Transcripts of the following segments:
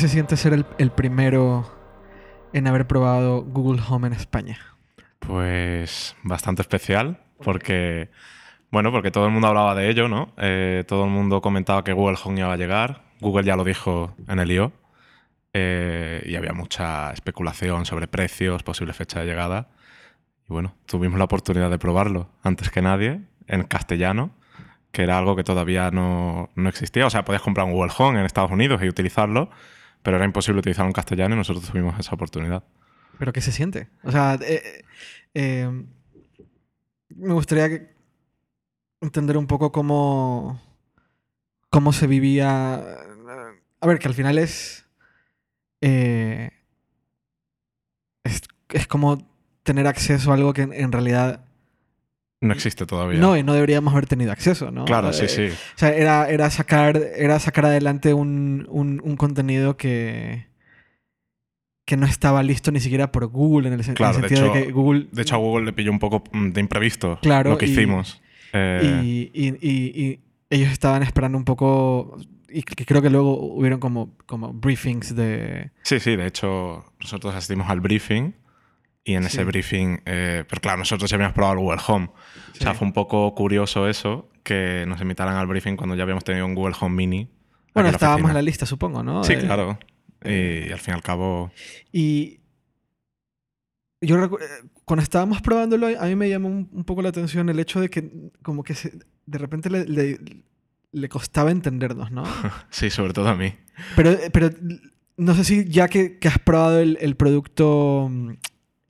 se siente ser el, primero en haber probado Google Home en España? Pues bastante especial, porque, bueno, porque todo el mundo hablaba de ello, ¿no? Eh, todo el mundo comentaba que Google Home iba a llegar. Google ya lo dijo en el I.O. eh, y había mucha especulación sobre precios, posible fecha de llegada. Y bueno, tuvimos la oportunidad de probarlo antes que nadie, en castellano, que era algo que todavía no, no existía. O sea, podías comprar un Google Home en Estados Unidos y utilizarlo, pero era imposible utilizarlo en castellano y nosotros tuvimos esa oportunidad. ¿Pero qué se siente? O sea, eh, eh, me gustaría entender un poco cómo, cómo se vivía. A ver, que al final es. eh, es, es como tener acceso a algo que en realidad No existe todavía. no, y no deberíamos haber tenido acceso, ¿no? Claro, sí, Eh, sí. O sea, era, era, sacar, era sacar adelante un, un- un contenido que, que no estaba listo ni siquiera por Google, en el, en sentido de, hecho- que Google... De hecho, a Google le pilló un poco mm, de imprevisto Claro, lo que y- hicimos. Eh, y, y- y- y ellos estaban esperando un poco... Y que creo que luego hubieron como, como briefings de... Sí, sí, de hecho, nosotros asistimos al briefing y en Sí. ese briefing, eh, pero claro, nosotros ya habíamos probado el Google Home. O sea, fue un poco curioso eso, que nos invitaran al briefing cuando ya habíamos tenido un Google Home Mini. Bueno, estábamos en la lista, supongo, ¿no? Sí, Eh, claro. Y, al fin y al cabo, Y yo recu- eh, cuando estábamos probándolo, a mí me llamó un, un poco la atención el hecho de que como que se- de repente le, le- le costaba entendernos, ¿no? sí, sobre todo a mí. Pero, pero no sé si ya que, que has probado el, el producto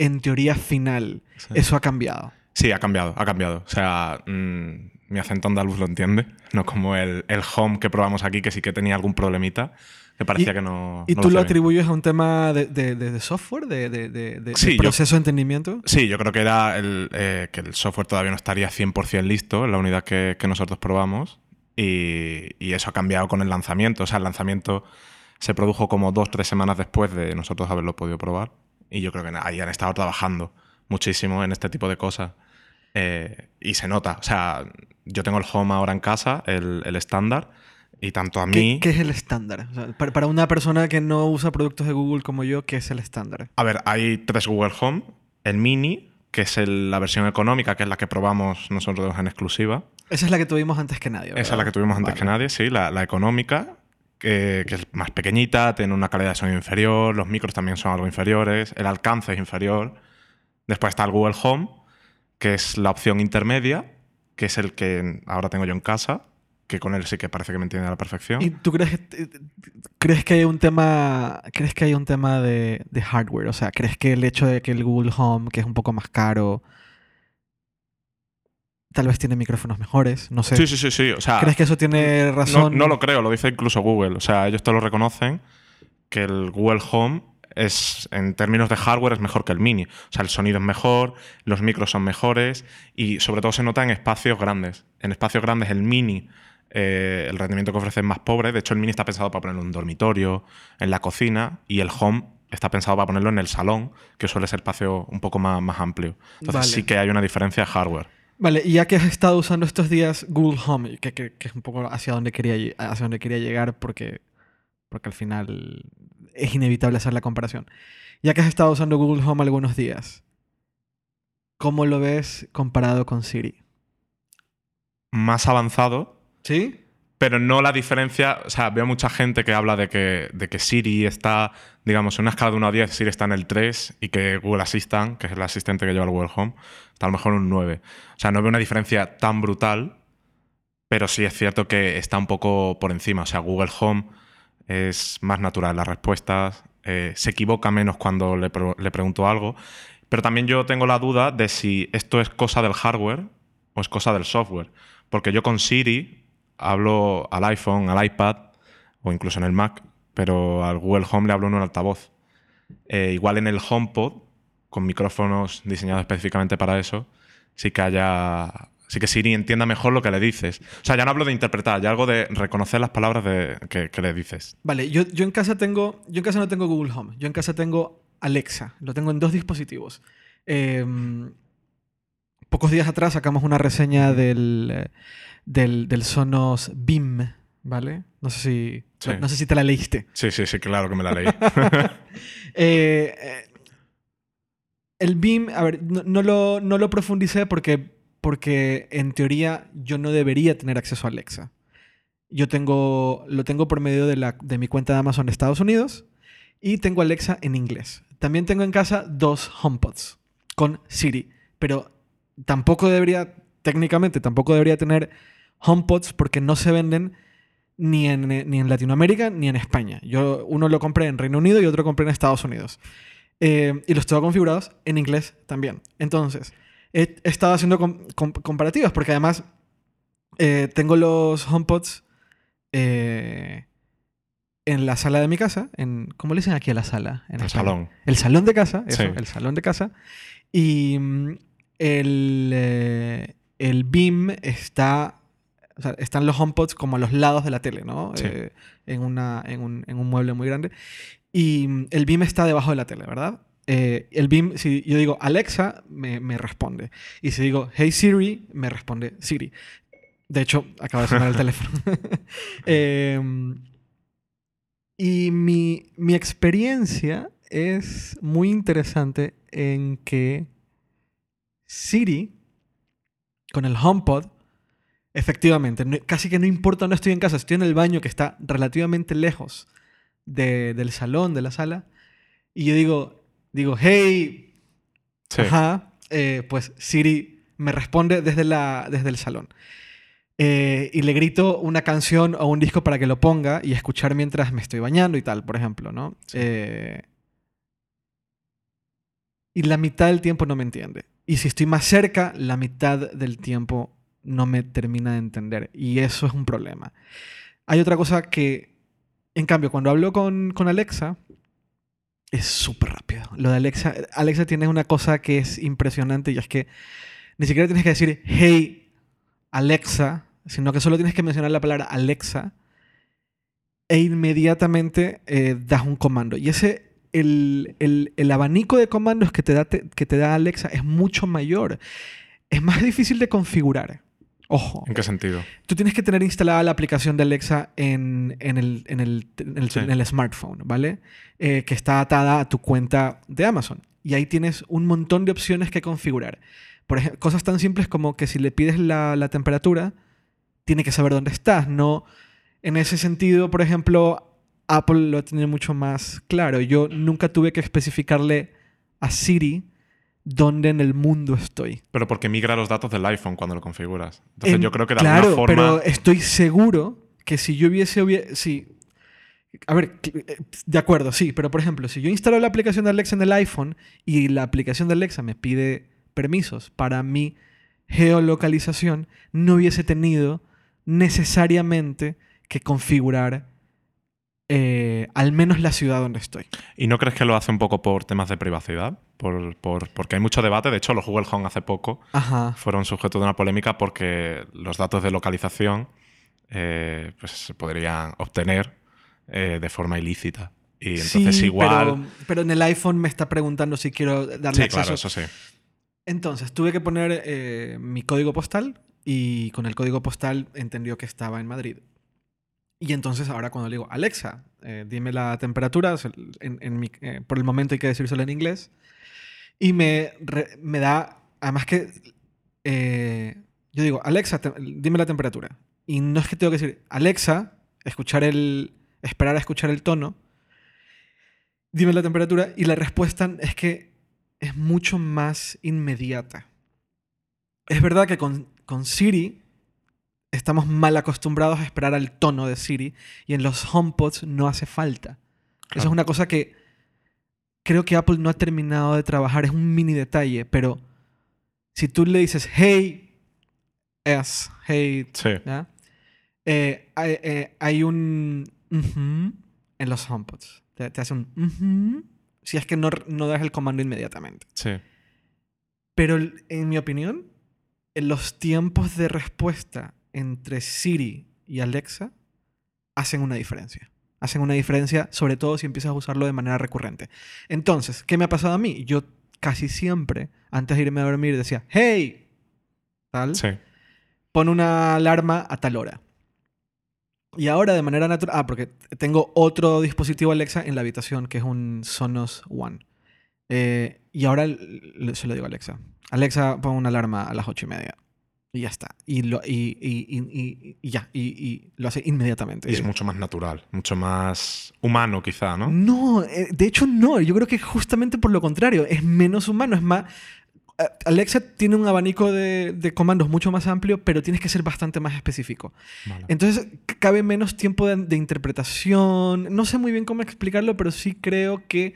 en teoría final, Sí. eso ha cambiado. Sí, ha cambiado, ha cambiado. O sea, mm, mi acento andaluz lo entiende, no como el, el Home que probamos aquí, que sí que tenía algún problemita, que parecía que no. ¿Y no tú lo atribuyes a un tema de, de- software, de, de- Sí, yo- proceso de entendimiento? Sí, yo creo que era el, eh, que el software todavía no estaría 100% listo en la unidad que, que nosotros probamos y, y eso ha cambiado con el lanzamiento. O sea, el lanzamiento se produjo como dos, tres semanas después de nosotros haberlo podido probar y yo creo que ahí han estado trabajando muchísimo en este tipo de cosas Eh, y se nota. O sea, yo tengo el Home ahora en casa, el estándar, y tanto a ¿Qué, mí... qué es el estándar? O sea, para, para una persona que no usa productos de Google como yo, ¿qué es el estándar? A ver, hay tres Google Home. El Mini, que es el- la versión económica, que es la que probamos nosotros en exclusiva. Esa es la que tuvimos antes que nadie. Esa es la que tuvimos antes que nadie, sí, la, la económica, que, es más pequeñita, tiene una calidad de sonido inferior, los micros también son algo inferiores, el alcance es inferior. Después está el Google Home, que es la opción intermedia, que es el que ahora tengo yo en casa, que con él sí que parece que me entiende a la perfección. ¿Y tú crees que, crees que hay un tema, crees que hay un tema de hardware? O sea, ¿crees que el hecho de que el Google Home, que es un poco más caro, tal vez tiene micrófonos mejores? No sé. Sí, sí, sí, sí. O sea, ¿Crees que eso tiene no, razón? no lo creo, lo dice incluso Google. O sea, ellos te lo reconocen que el Google Home es, en términos de hardware, es mejor que el Mini. O sea, el sonido es mejor, los micros son mejores y sobre todo se nota en espacios grandes. En espacios grandes el Mini, eh, el rendimiento que ofrece es más pobre. De hecho, el Mini está pensado para ponerlo en un dormitorio, en la cocina y el Home está pensado para ponerlo en el salón, que suele ser espacio un poco más, más amplio. Entonces Vale. sí que hay una diferencia de hardware. Vale, y ya que has estado usando estos días Google Home, que, que- que es un poco hacia donde quería, hacia donde quería llegar, porque, porque al final es inevitable hacer la comparación. Ya que has estado usando Google Home algunos días, ¿cómo lo ves comparado con Siri? Más avanzado, ¿Sí? Pero no la diferencia, o sea, veo mucha gente que habla de que, de que Siri está, digamos, en una escala de 1 a 10, Siri está en el 3 y que Google Assistant, que es el asistente que lleva el Google Home, a lo mejor un 9. O sea, no veo una diferencia tan brutal, pero sí es cierto que está un poco por encima. O sea, Google Home es más natural las respuestas, eh, se equivoca menos cuando le pregunto algo, pero también yo tengo la duda de si esto es cosa del hardware o es cosa del software. Porque yo con Siri hablo al iPhone, al iPad o incluso en el Mac, pero al Google Home le hablo en un altavoz. Eh, igual en el HomePod, con micrófonos diseñados específicamente para eso, sí que haya. Sí que Siri entienda mejor lo que le dices. O sea, ya no hablo de interpretar, ya algo de reconocer las palabras de- que, que le dices. Vale, yo, yo en casa tengo. Yo en casa no tengo Google Home. Yo en casa tengo Alexa. Lo tengo en dos dispositivos. Em, pocos días atrás sacamos una reseña del, del, del Sonos Beam, ¿vale? No sé si Sí. No, no sé si te la leíste. Sí, sí, sí, claro que me la leí. Eh, eh, el BIM, a ver, no, lo, no lo profundicé porque, porque en teoría yo no debería tener acceso a Alexa. Yo tengo, lo tengo por medio de, la, de mi cuenta de Amazon de Estados Unidos y tengo Alexa en inglés. También tengo en casa dos HomePods con Siri, pero tampoco debería, técnicamente, tampoco debería tener HomePods porque no se venden ni en, ni en Latinoamérica ni en España. Yo uno lo compré en Reino Unido y otro compré en Estados Unidos. Eh, y los tengo configurados en inglés también. Entonces, he, estado haciendo com- com- comparativas porque además eh, tengo los HomePods eh, en la sala de mi casa. En, ¿Cómo le dicen aquí a la sala? En El España? salón. El salón de casa, eso, Sí. el salón de casa. Y mm, el, eh, el BIM está. O sea, están los HomePods como a los lados de la tele, ¿no? Sí. Eh, en, una, en, un, en un mueble muy grande. Y mm, el BIM está debajo de la tele, ¿verdad? Eh, el BIM, si yo digo Alexa, me, me responde. Y si digo Hey Siri, me responde Siri. De hecho, acaba de sonar el teléfono. Em, y mi, mi experiencia es muy interesante en que Siri, con el HomePod, efectivamente, casi que no importa dónde estoy en casa, estoy en el baño que está relativamente lejos de- del salón, de la sala, y yo digo, digo, hey, Sí. Ajá. eh, pues Siri me responde desde, la, desde el salón. Eh, y le grito una canción o un disco para que lo ponga y escuchar mientras me estoy bañando y tal, por ejemplo, ¿no? Sí. Eh, y la mitad del tiempo no me entiende. Y si estoy más cerca, la mitad del tiempo no me termina de entender. Y eso es un problema. Hay otra cosa que, en cambio, cuando hablo con, con Alexa, es súper rápido. Lo de Alexa, Alexa tiene una cosa que es impresionante y es que ni siquiera tienes que decir, hey, Alexa, sino que solo tienes que mencionar la palabra Alexa e inmediatamente eh, das un comando. Y ese, el, el- el abanico de comandos que te, da, que te da Alexa es mucho mayor. Es más difícil de configurar. Ojo. ¿En qué sentido? Tú tienes que tener instalada la aplicación de Alexa en, en el, en el- en el- Sí. en el smartphone, ¿vale? Eh, que está atada a tu cuenta de Amazon. Y ahí tienes un montón de opciones que configurar. Por ejemplo, cosas tan simples como que si le pides la, la temperatura, tiene que saber dónde estás. No, en ese sentido, por ejemplo, Apple lo tiene mucho más claro. Yo nunca tuve que especificarle a Siri dónde en el mundo estoy. Pero porque migra los datos del iPhone cuando lo configuras. Entonces En- yo creo que de claro, alguna forma... pero estoy seguro que si yo hubiese... hubie- si, a ver, eh, de acuerdo, sí, pero por ejemplo, si yo instalo la aplicación de Alexa en el iPhone y la aplicación de Alexa me pide permisos para mi geolocalización, no hubiese tenido necesariamente que configurar eh, al menos la ciudad donde estoy. ¿Y no crees que lo hace un poco por temas de privacidad? Por, por- porque hay mucho debate. De hecho, los Google Home hace poco Ajá. fueron sujeto de una polémica porque los datos de localización eh, pues, se podrían obtener eh, de forma ilícita. Y entonces Sí, igual... Pero, pero en el iPhone me está preguntando si quiero darle Sí, acceso claro, eso sí. Entonces, tuve que poner eh, mi código postal y con el código postal entendió que estaba en Madrid. Y entonces ahora cuando le digo, Alexa, eh, dime la temperatura, en- en mi- eh, por el momento hay que decírselo en inglés, y me, re- me da, además que, eh, yo digo, Alexa, te- dime la temperatura. Y no es que tengo que decir, Alexa, escuchar el, esperar a escuchar el tono, dime la temperatura, y la respuesta es que es mucho más inmediata. Es verdad que con, con Siri estamos mal acostumbrados a esperar al tono de Siri y en los HomePods no hace falta. Eso es una cosa que creo que Apple no ha terminado de trabajar, es un mini detalle, pero si tú le dices, hey, es, hey, Sí. ¿ya? Eh, hay, eh, hay un en los HomePods. Te, te hace un si es que no, no das el comando inmediatamente. Sí. Pero en mi opinión, en los tiempos de respuesta entre Siri y Alexa hacen una diferencia. Hacen una diferencia, sobre todo si empiezas a usarlo de manera recurrente. Entonces, ¿qué me ha pasado a mí? Yo casi siempre, antes de irme a dormir, decía, hey, tal, Sí. pon una alarma a tal hora. Y ahora de manera natural... Ah, porque tengo otro dispositivo Alexa en la habitación que es un Sonos One. Eh, y ahora se lo digo a Alexa. Alexa, pon una alarma a las ocho y media. Y ya está. Y, lo, y, y- y- ya. Y, lo hace inmediatamente. Y es mucho más natural, mucho más humano quizá, ¿no? No, eh, de hecho no. Yo creo que justamente por lo contrario. Es menos humano. Es más... Alexa tiene un abanico de, de comandos mucho más amplio, pero tienes que ser bastante más específico. Vale. Entonces cabe menos tiempo de, de interpretación. No sé muy bien cómo explicarlo, pero sí creo que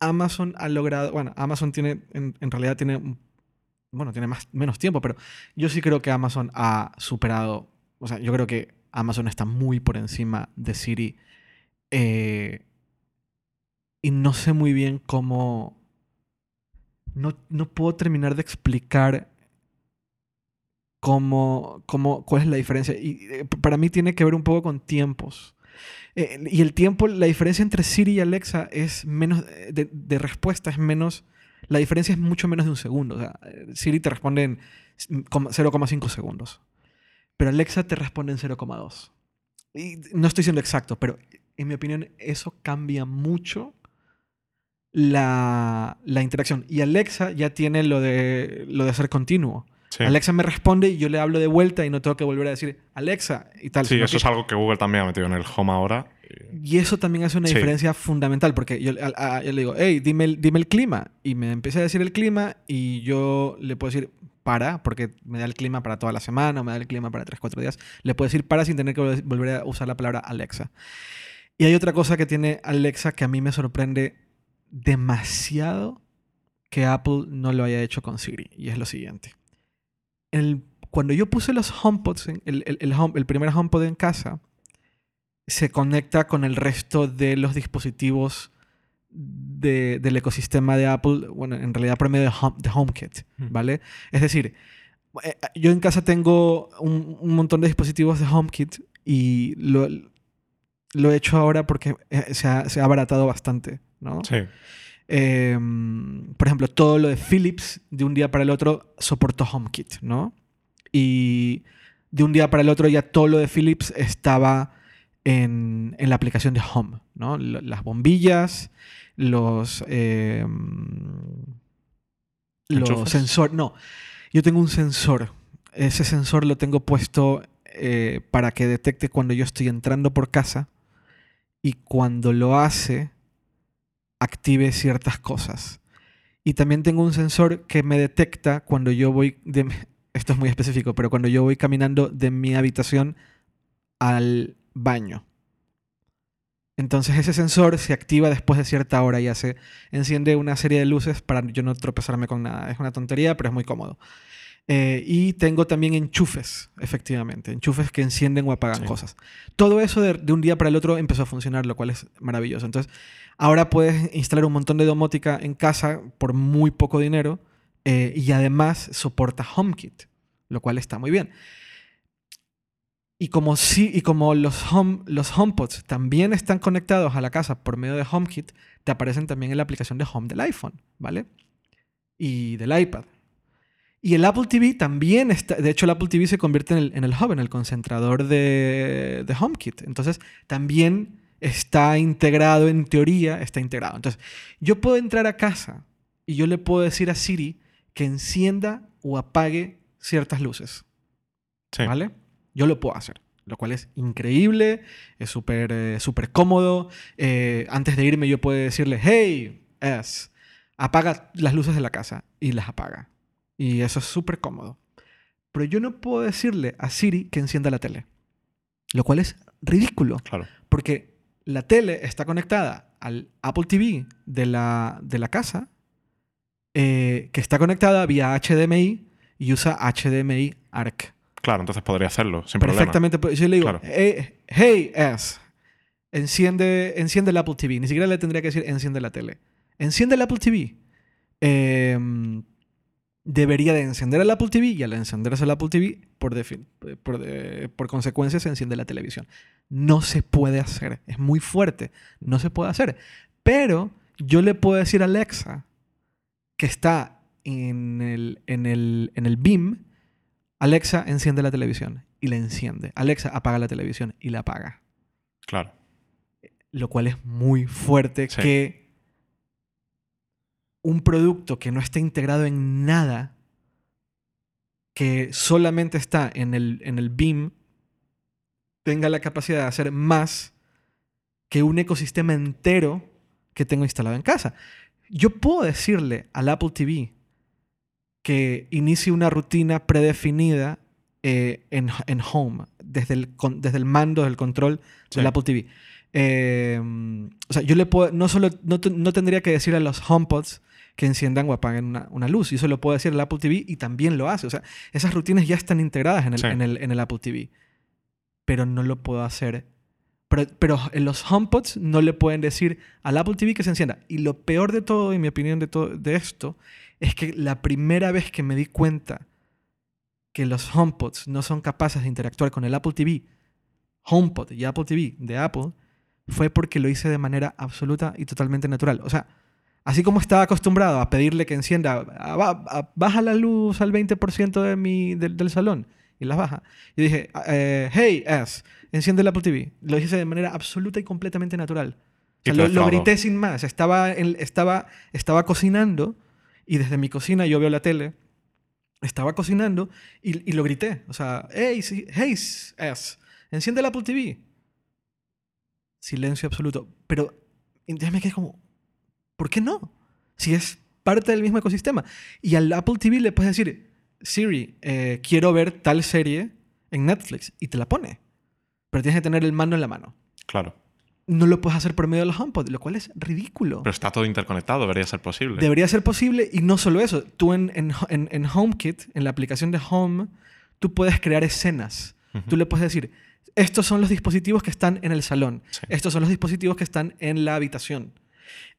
Amazon ha logrado. Bueno, Amazon tiene. En, en realidad tiene. un- Bueno, tiene más, menos tiempo, pero yo sí creo que Amazon ha superado. O sea, yo creo que Amazon está muy por encima de Siri. eh, y no sé muy bien cómo. No, no puedo terminar de explicar cómo, cómo, cuál es la diferencia. Y eh, para mí tiene que ver un poco con tiempos. Eh, y el tiempo, la diferencia entre Siri y Alexa es menos, de respuesta es menos, la diferencia es mucho menos de un segundo. O sea, Siri te responde en s- coma- 0,5 segundos. Pero Alexa te responde en 0,2. Y no estoy siendo exacto, pero en mi opinión eso cambia mucho la, la interacción. Y Alexa ya tiene lo de, lo de ser continuo. Sí, Alexa me responde y yo le hablo de vuelta y no tengo que volver a decir Alexa y tal. Sí, eso que- es algo que Google también ha metido en el Home ahora. Y eso también hace una Sí. diferencia fundamental porque yo, a- a- yo le digo, hey, dime el, dime el clima. Y me empieza a decir el clima y yo le puedo decir para, porque me da el clima para toda la semana o me da el clima para 3, 4 días. Le puedo decir para sin tener que vol- volver a usar la palabra Alexa. Y hay otra cosa que tiene Alexa que a mí me sorprende demasiado que Apple no lo haya hecho con Siri. Y es lo siguiente. El- cuando yo puse los HomePods, en- el, el- el home- el primer HomePod en casa, se conecta con el resto de los dispositivos de- del ecosistema de Apple, bueno, en realidad por medio de, Home- de HomeKit, Mm. ¿vale? Es decir, eh, yo en casa tengo un, un montón de dispositivos de HomeKit y lo, lo he hecho ahora porque eh, se ha, se ha abaratado bastante, ¿no? Sí. Eh, por ejemplo, todo lo de Philips de un día para el otro soportó HomeKit, ¿no? Y de un día para el otro ya todo lo de Philips estaba en, en la aplicación de Home, ¿no? Las bombillas, los... eh, los sensores... No, yo tengo un sensor. Ese sensor lo tengo puesto eh, para que detecte cuando yo estoy entrando por casa y cuando lo hace active ciertas cosas. Y también tengo un sensor que me detecta cuando yo voy, de, esto es muy específico, pero cuando yo voy caminando de mi habitación al baño. Entonces ese sensor se activa después de cierta hora y hace, enciende una serie de luces para yo no tropezarme con nada. Es una tontería, pero es muy cómodo. Eh, y tengo también enchufes, efectivamente, enchufes que encienden o apagan Sí. cosas. Todo eso de, de un día para el otro empezó a funcionar, lo cual es maravilloso. Entonces, ahora puedes instalar un montón de domótica en casa por muy poco dinero eh, y además soporta HomeKit, lo cual está muy bien. Y como, sí, y como los, home, los HomePods también están conectados a la casa por medio de HomeKit, te aparecen también en la aplicación de Home del iPhone, ¿vale? Y del iPad. Y el Apple TV también está, de hecho el Apple TV se convierte en el, en el hub, en el concentrador de, de HomeKit. Entonces también está integrado, en teoría está integrado. Entonces yo puedo entrar a casa y yo le puedo decir a Siri que encienda o apague ciertas luces. Sí. ¿Vale? Yo lo puedo hacer. Lo cual es increíble, es súper eh, súper cómodo. Eh, antes de irme yo puedo decirle, hey, es, apaga las luces de la casa. Y las apaga. Y eso es súper cómodo. Pero yo no puedo decirle a Siri que encienda la tele. Lo cual es ridículo. Claro. Porque la tele está conectada al Apple TV de la, de la casa, eh, que está conectada vía HDMI y usa HDMI ARC. Claro, entonces podría hacerlo sin problema. Perfectamente. pues, Yo le digo, Claro. hey, hey, S, enciende, enciende el Apple TV. Ni siquiera le tendría que decir enciende la tele. Enciende el Apple TV. Em, debería de encender el Apple TV y al encenderse el Apple TV, por, por, por consecuencia, se enciende la televisión. No se puede hacer. Es muy fuerte. No se puede hacer. Pero yo le puedo decir a Alexa que está en el, en el, en el BIM, Alexa enciende la televisión y la enciende. Alexa apaga la televisión y la apaga. Claro. Lo cual es muy fuerte Sí. que un producto que no esté integrado en nada, que solamente está en el, en el BIM, tenga la capacidad de hacer más que un ecosistema entero que tengo instalado en casa. Yo puedo decirle al Apple TV que inicie una rutina predefinida eh, en, en Home, desde el, con- desde el mando del control Sí. del Apple TV. Eh, o sea, yo le puedo, no solo, no, no tendría que decir a los HomePods que enciendan o apaguen una, una luz. Yo se lo puedo decir al Apple TV y también lo hace. O sea, esas rutinas ya están integradas en el, Sí. en el, en el Apple TV. Pero no lo puedo hacer. Pero, pero en los HomePods no le pueden decir al Apple TV que se encienda. Y lo peor de todo, en mi opinión, de, todo, de esto, es que la primera vez que me di cuenta que los HomePods no son capaces de interactuar con el Apple TV, HomePod y Apple TV de Apple, fue porque lo hice de manera absoluta y totalmente natural. O sea, así como estaba acostumbrado a pedirle que encienda, a- ba- a- baja la luz al 20% de mi, del, del salón, y la baja. Yo dije, eh, hey, S, enciende el Apple TV. Lo hice de manera absoluta y completamente natural. O Y sea, lo, grité sin más. Estaba, en- estaba, estaba cocinando y desde mi cocina yo veo la tele. Estaba cocinando y, y lo grité. O sea, hey, hey, S, enciende el Apple TV. Silencio absoluto. Pero entonces me quedé como, ¿por qué no? Si es parte del mismo ecosistema. Y al Apple TV le puedes decir, Siri, eh, quiero ver tal serie en Netflix. Y te la pone. Pero tienes que tener el mando en la mano. Claro. No lo puedes hacer por medio de los HomePod, lo cual es ridículo. Pero está todo interconectado, debería ser posible. Debería ser posible y no solo eso. Tú en, en, en- en HomeKit, en la aplicación de Home, tú puedes crear escenas. Tú le puedes decir, estos son los dispositivos que están en el salón. Sí. Estos son los dispositivos que están en la habitación.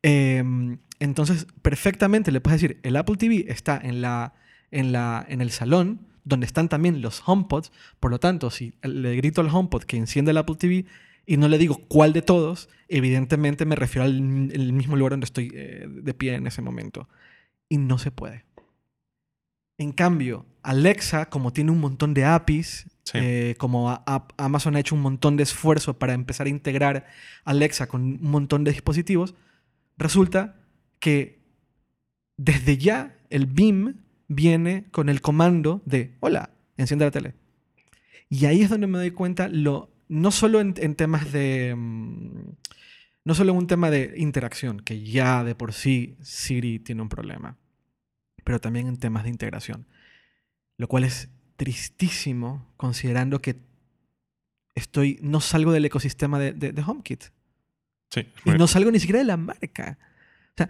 Em, entonces, perfectamente le puedes decir, el Apple TV está en, la, en, la, en el salón, donde están también los HomePods. Por lo tanto, si le grito al HomePod que encienda el Apple TV y no le digo cuál de todos, evidentemente me refiero al el mismo lugar donde estoy eh, de pie en ese momento. Y no se puede. En cambio, Alexa, como tiene un montón de APIs, Sí. eh, como a- a- Amazon ha hecho un montón de esfuerzo para empezar a integrar Alexa con un montón de dispositivos, resulta que desde ya el BIM viene con el comando de, hola, enciende la tele. Y ahí es donde me doy cuenta, lo, no solo en, en temas de... mm, no solo en un tema de interacción, que ya de por sí Siri tiene un problema, pero también en temas de integración. Lo cual es tristísimo considerando que estoy, no salgo del ecosistema de, de- de HomeKit. Sí, Y no salgo ni siquiera de la marca. O sea,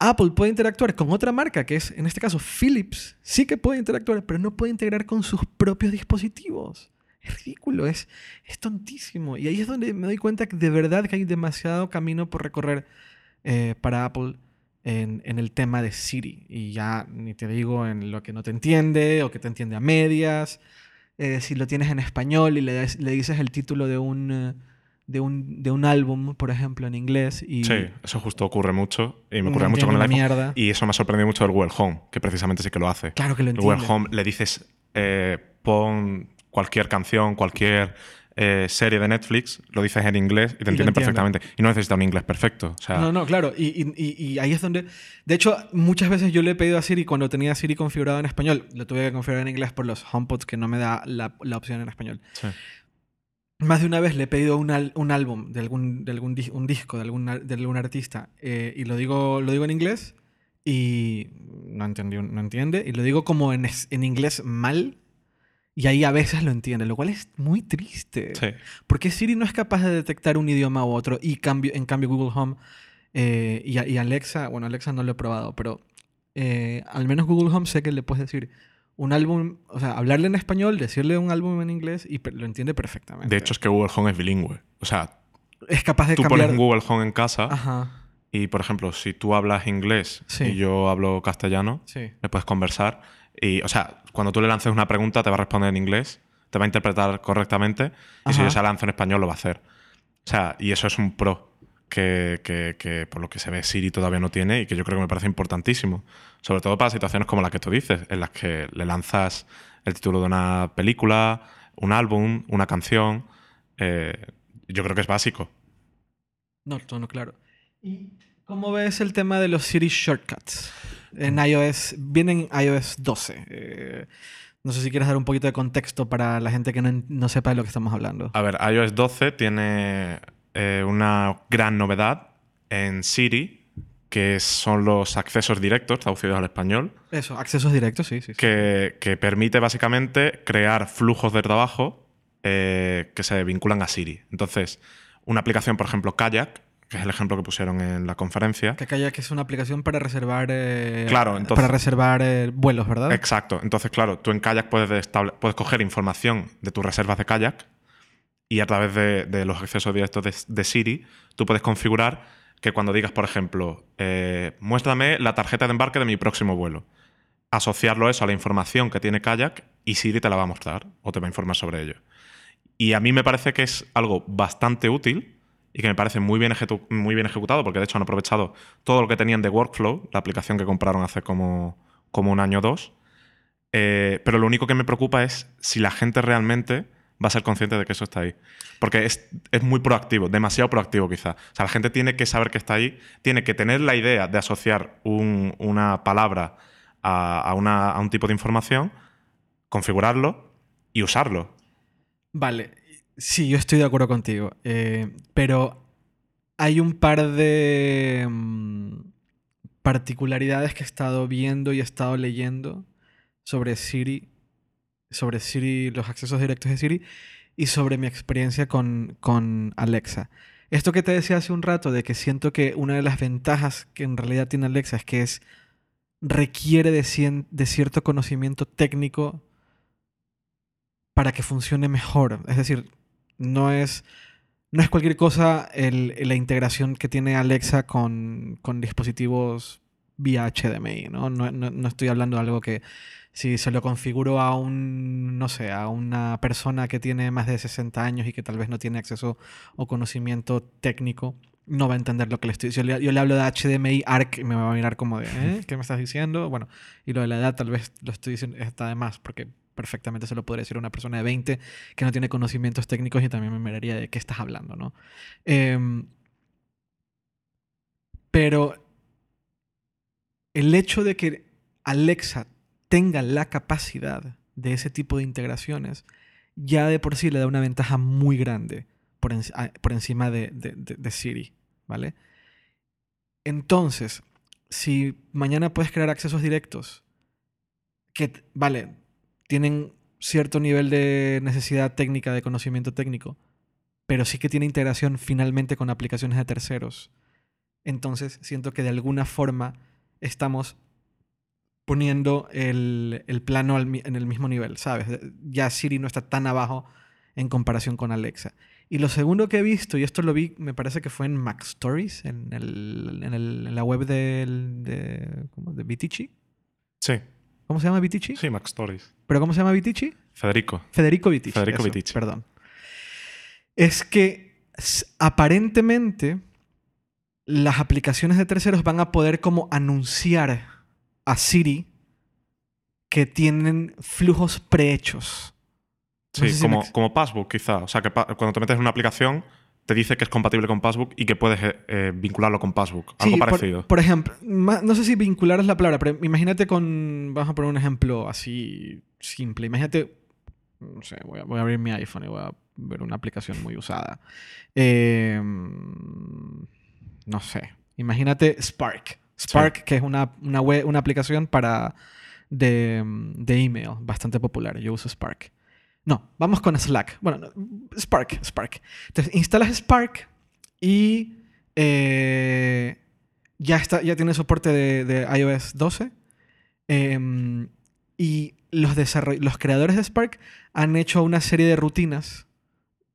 Apple puede interactuar con otra marca, que es en este caso Philips, sí que puede interactuar, pero no puede integrar con sus propios dispositivos. Es ridículo, es, es tontísimo. Y ahí es donde me doy cuenta que de verdad que hay demasiado camino por recorrer eh, para Apple en, en el tema de Siri. Y ya ni te digo en lo que no te entiende o que te entiende a medias. Eh, si lo tienes en español y le, le dices el título de un, de, un, de un álbum, por ejemplo, en inglés. Y Sí, eso justo ocurre mucho. Y me ocurre mucho con entiende el iPhone. mierda. Y eso me ha sorprendido mucho del Google Home, que precisamente sí que lo hace. Claro que lo El Google entiende. Home le dices, eh, pon cualquier canción, cualquier eh, serie de Netflix, lo dices en inglés y te entienden entiende. perfectamente. Y no necesita un inglés perfecto. O sea, No, no, claro. Y, y- y- ahí es donde. De hecho, muchas veces yo le he pedido a Siri cuando tenía Siri configurado en español. Lo tuve que configurar en inglés por los HomePods que no me da la, la opción en español. sí. Más de una vez le he pedido un, al- un álbum de algún, de algún un disco de algún, de algún artista eh, y lo digo, lo digo en inglés y no, entendió, no entiende. Y lo digo como en, en inglés mal y ahí a veces lo entiende, lo cual es muy triste. Sí. Porque Siri no es capaz de detectar un idioma u otro y cambio, en cambio Google Home eh, y, y Alexa, bueno, Alexa no lo he probado, pero eh, al menos Google Home sé que le puedes decir un álbum, o sea, hablarle en español, decirle un álbum en inglés y lo entiende perfectamente. De hecho, es que Google Home es bilingüe. O sea, es capaz de tú cambiar. pones un Google Home en casa Ajá, y, por ejemplo, si tú hablas inglés Sí. y yo hablo castellano, sí. le puedes conversar. Y, o sea, cuando tú le lances una pregunta, te va a responder en inglés, te va a interpretar correctamente. Y si yo se la lanzo en español, lo va a hacer. O sea, y eso es un pro que, que- que, por lo que se ve Siri todavía no tiene y que yo creo que me parece importantísimo. Sobre todo para situaciones como la que tú dices, en las que le lanzas el título de una película, un álbum, una canción. eh, Yo creo que es básico. No, todo no, claro. ¿Y cómo ves el tema de los Siri Shortcuts? En iOS, vienen iOS 12. Eh, no sé si quieres dar un poquito de contexto para la gente que no, no sepa de lo que estamos hablando. A ver, iOS 12 tiene eh, una gran novedad en Siri, que son los accesos directos, traducidos al español. Eso, accesos directos, sí, sí. sí. Que, que, permite básicamente crear flujos de trabajo eh, que se vinculan a Siri. Entonces, una aplicación, por ejemplo, Kayak, que es el ejemplo que pusieron en la conferencia. Que Kayak es una aplicación para reservar, eh, claro, entonces, para reservar eh, vuelos, ¿verdad? Exacto. Entonces, claro, tú en Kayak puedes, puedes coger información de tus reservas de Kayak y a través de, de los accesos directos de, de, Siri, tú puedes configurar que cuando digas, por ejemplo, eh, muéstrame la tarjeta de embarque de mi próximo vuelo, asociarlo eso a la información que tiene Kayak y Siri te la va a mostrar o te va a informar sobre ello. Y a mí me parece que es algo bastante útil y que me parece muy bien, ejecutado, porque de hecho han aprovechado todo lo que tenían de Workflow, la aplicación que compraron hace como, como un año o dos. Eh, pero lo único que me preocupa es si la gente realmente va a ser consciente de que eso está ahí. Porque es, es, muy proactivo, demasiado proactivo quizá. O sea, la gente tiene que saber que está ahí, tiene que tener la idea de asociar un, una palabra a, una, a un tipo de información, configurarlo y usarlo. Vale, Sí, yo estoy de acuerdo contigo. Eh, pero hay un par de um, particularidades que he estado viendo y he estado leyendo sobre Siri, sobre Siri, los accesos directos de Siri y sobre mi experiencia con, con Alexa. Esto que te decía hace un rato de que siento que una de las ventajas que en realidad tiene Alexa es que es requiere de, cien, de cierto conocimiento técnico para que funcione mejor. Es decir, no es, no es cualquier cosa la integración que tiene Alexa con, con dispositivos vía HDMI, ¿no? No, ¿no? estoy hablando de algo que si se lo configuro a un, no sé, a una persona que tiene más de 60 años y que tal vez no tiene acceso o conocimiento técnico, no va a entender lo que le estoy diciendo. Yo, yo le hablo de HDMI ARC y me va a mirar como de, ¿eh? ¿qué me estás diciendo? Bueno, y lo de la edad tal vez lo estoy diciendo, está de más, porque perfectamente se lo podría decir a una persona de 20 que no tiene conocimientos técnicos y también me miraría de qué estás hablando, ¿no? Eh, pero el hecho de que Alexa tenga la capacidad de ese tipo de integraciones ya de por sí le da una ventaja muy grande por, por encima de, de Siri, ¿vale? Entonces, si mañana puedes crear accesos directos, que, vale, tienen cierto nivel de necesidad técnica, de conocimiento técnico, pero sí que tiene integración finalmente con aplicaciones de terceros. Entonces siento que de alguna forma estamos poniendo el, el plano en el mismo nivel, ¿sabes? Ya Siri no está tan abajo en comparación con Alexa. Y lo segundo que he visto, y esto lo vi, me parece que fue en Mac Stories, en, el, en, el, la web del, de, ¿cómo? de. Sí. ¿Cómo se llama Vitici? Sí, Mac Stories. ¿Pero cómo se llama Vitici? Federico. Federico Vitici. Federico eso, Vitici. Perdón. Es que aparentemente las aplicaciones de terceros van a poder como anunciar a Siri que tienen flujos prehechos. Sí, si como, me... como Passbook quizá. O sea, que cuando te metes en una aplicación te dice que es compatible con Passbook y que puedes eh, vincularlo con Passbook. Algo sí, parecido. Por, por, ejemplo, no sé si vincular es la palabra, pero imagínate con. Vamos a poner un ejemplo así simple. Imagínate. No sé, voy a, voy a abrir mi iPhone y voy a ver una aplicación muy usada. Eh, no sé. Imagínate Spark. Spark, sí. que es una, una, web, una aplicación para de, de email bastante popular. Yo uso Spark. No, vamos con Slack. Bueno, Spark, Spark. Entonces, instalas Spark y eh, ya, está, ya tiene soporte de, de iOS 12. Eh, y los, los creadores de Spark han hecho una serie de rutinas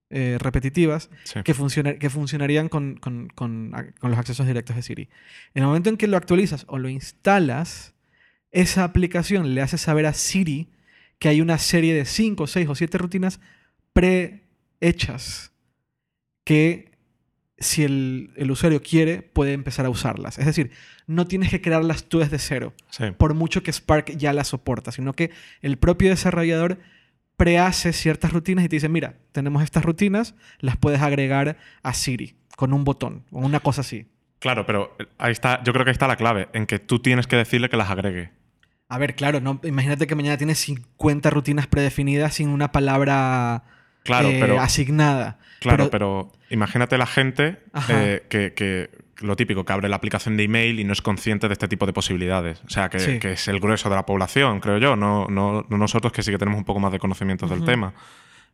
eh, repetitivas sí. que, funciona, que funcionarían con, con, con, con, los accesos directos de Siri. En el momento en que lo actualizas o lo instalas, esa aplicación le hace saber a Siri que hay una serie de 5, 6 o 7 rutinas prehechas que si el, el, usuario quiere puede empezar a usarlas. Es decir, no tienes que crearlas tú desde cero, sí. por mucho que Spark ya las soporta, sino que el propio desarrollador prehace ciertas rutinas y te dice, mira, tenemos estas rutinas, las puedes agregar a Siri con un botón o una cosa así. Claro, pero ahí está, yo creo que ahí está la clave, en que tú tienes que decirle que las agregue. A ver, claro, no, imagínate que mañana tienes 50 rutinas predefinidas sin una palabra Claro, eh, pero- asignada. Claro, Pero- pero, imagínate la gente eh, que, que lo típico, que abre la aplicación de email y no es consciente de este tipo de posibilidades. O sea, que, Sí. que es el grueso de la población, creo yo, no, no, no nosotros que sí que tenemos un poco más de conocimientos del tema.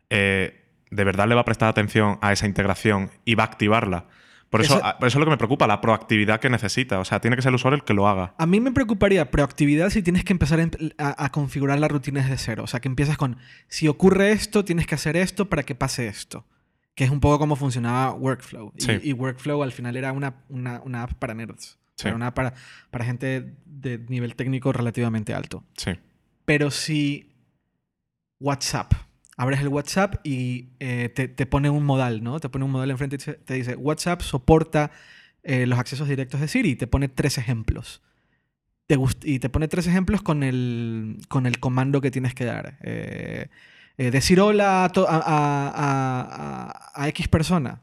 Eh, ¿De verdad le va a prestar atención a esa integración y va a activarla? Por eso, Esa- a- por eso es lo que me preocupa, la proactividad que necesita. O sea, tiene que ser el usuario el que lo haga. A mí me preocuparía proactividad si tienes que empezar a, configurar la rutina desde cero. O sea, que empiezas con, si ocurre esto, tienes que hacer esto para que pase esto. Que es un poco como funcionaba Workflow. Y- Sí. Y, Workflow al final era una, una, una app para nerds. Sí. Era una app para, para gente de nivel técnico relativamente alto. Sí. Pero si WhatsApp, abres el WhatsApp y eh, te, te pone un modal, ¿no? Te pone un modal enfrente y te te dice, WhatsApp soporta eh, los accesos directos de Siri y te pone tres ejemplos. Te y te pone tres ejemplos con el, con el comando que tienes que dar. Eh, eh, decir hola a, a- a- a- X persona.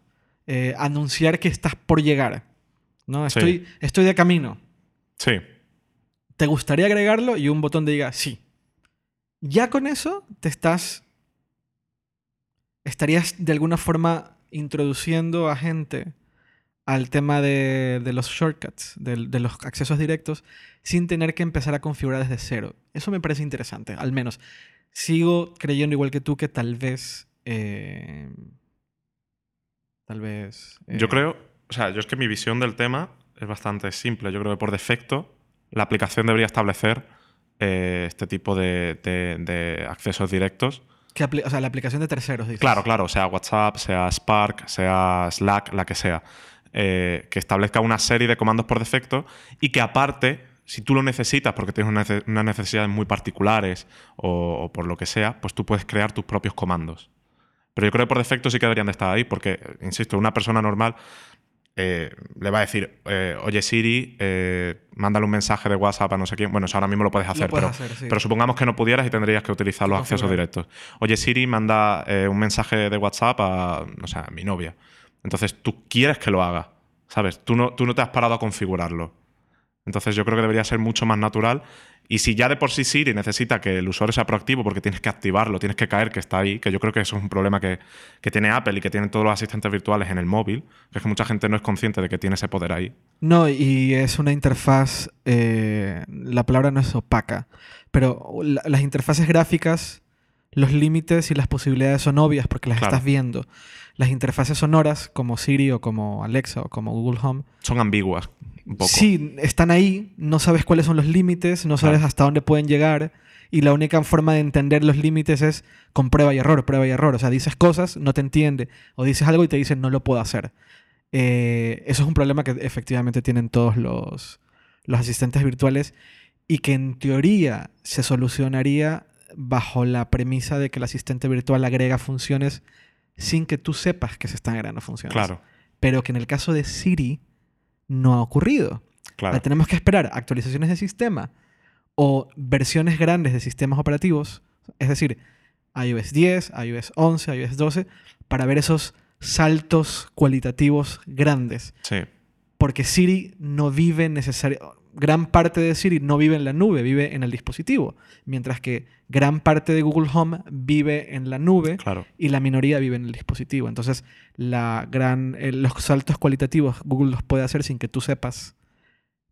Anunciar que estás por llegar. ¿no? Sí. Estoy, estoy de camino. Sí. ¿Te gustaría agregarlo? Y un botón de diga sí. Ya con eso te estás. Estarías de alguna forma introduciendo a gente al tema de, de los shortcuts, de, de los accesos directos, sin tener que empezar a configurar desde cero. Eso me parece interesante, al menos. Sigo creyendo igual que tú que tal vez. eh, tal vez. Yo eh, creo, o sea, yo es que mi visión del tema es bastante simple. Yo creo que por defecto la aplicación debería establecer eh, este tipo de, de- de accesos directos. Que o sea, la aplicación de terceros, dices. Claro, claro, sea WhatsApp, sea Spark, sea Slack, la que sea. Eh, que establezca una serie de comandos por defecto y que aparte, si tú lo necesitas porque tienes unas necesidades muy particulares o, o por lo que sea, pues tú puedes crear tus propios comandos. Pero yo creo que por defecto sí que deberían de estar ahí porque, insisto, una persona normal eh, le va a decir, eh, oye Siri, eh, mándale un mensaje de WhatsApp a no sé quién. Bueno, eso ahora mismo lo puedes hacer, puedes pero, hacer, sí. pero supongamos que no pudieras y tendrías que utilizar los accesos directos. Oye Siri, manda un mensaje de WhatsApp a, no sé, a mi novia. Entonces tú quieres que lo haga, ¿sabes? Tú no, tú no te has parado a configurarlo. Entonces yo creo que debería ser mucho más natural. Y si ya de por sí Siri necesita que el usuario sea proactivo porque tienes que activarlo, tienes que caer que está ahí, que yo creo que eso es un problema que, que tiene Apple y que tienen todos los asistentes virtuales en el móvil, que es que mucha gente no es consciente de que tiene ese poder ahí. No, y es una interfaz, eh, la palabra no es opaca, pero la- las interfaces gráficas, los límites y las posibilidades son obvias porque las Claro. estás viendo. Las interfaces sonoras, como Siri o como Alexa o como Google Home, Son ambiguas un poco. sí, están ahí, no sabes cuáles son los límites, no sabes hasta dónde pueden llegar, y la única forma de entender los límites es con prueba y error, prueba y error. O sea, dices cosas, no te entiende, o dices algo y te dicen no lo puedo hacer. Eh, eso es un problema que efectivamente tienen todos los, los asistentes virtuales y que en teoría se solucionaría bajo la premisa de que el asistente virtual agrega funciones sin que tú sepas que se están agregando funciones. Claro, Pero que en el caso de Siri no ha ocurrido. claro. Tenemos que esperar actualizaciones de sistema o versiones grandes de sistemas operativos, es decir, iOS 10, iOS 11, iOS 12, para ver esos saltos cualitativos grandes. Sí, Porque Siri no vive necesariamente... Gran parte de Siri no vive en la nube, vive en el dispositivo. Mientras que gran parte de Google Home vive en la nube claro. y la minoría vive en el dispositivo. Entonces, la gran, eh, los saltos cualitativos Google los puede hacer sin que tú sepas,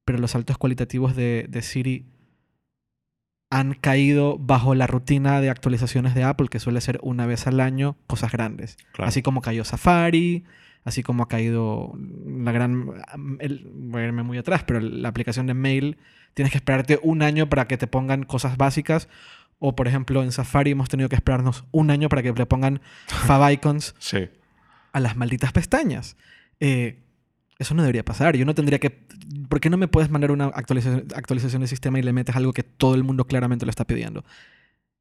pero los saltos cualitativos de, de Siri han caído bajo la rutina de actualizaciones de Apple, que suele ser una vez al año, cosas grandes. Claro. Así como cayó Safari, así como ha caído la gran... el- voy a irme muy atrás, pero la aplicación de Mail, tienes que esperarte un año para que te pongan cosas básicas. O, por ejemplo, en Safari hemos tenido que esperarnos un año para que le pongan favicons Sí, a las malditas pestañas. Eh, eso no debería pasar. Yo no tendría que... ¿Por qué no me puedes mandar una actualización, actualización de sistema y le metes algo que todo el mundo claramente lo está pidiendo?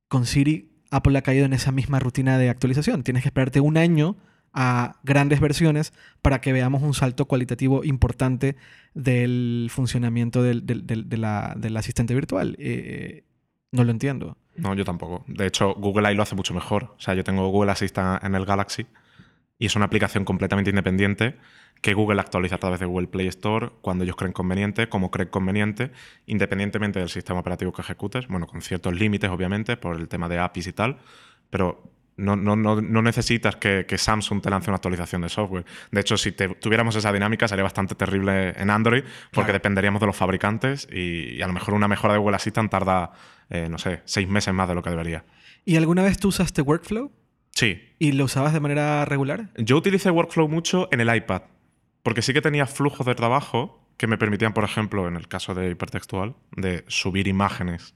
Con Siri, Apple ha caído en esa misma rutina de actualización. Tienes que esperarte un año a grandes versiones para que veamos un salto cualitativo importante del funcionamiento del, del- del- asistente virtual. Eh, no lo entiendo. No, yo tampoco. De hecho, Google ahí lo hace mucho mejor. O sea, yo tengo Google Assistant en el Galaxy y es una aplicación completamente independiente que Google actualiza a través de Google Play Store cuando ellos creen conveniente, como creen conveniente, independientemente del sistema operativo que ejecutes, bueno, con ciertos límites, obviamente, por el tema de APIs y tal, pero no, no, no, no necesitas que, que, Samsung te lance una actualización de software. De hecho, si tuviéramos esa dinámica, sería bastante terrible en Android, porque dependeríamos de los fabricantes y, y, a lo mejor una mejora de Google Assistant tarda, eh, no sé, seis meses más de lo que debería. ¿Y alguna vez tú usaste Workflow? Sí. ¿Y lo usabas de manera regular? Yo utilicé Workflow mucho en el iPad, porque sí que tenía flujos de trabajo que me permitían, por ejemplo, en el caso de hipertextual, de subir imágenes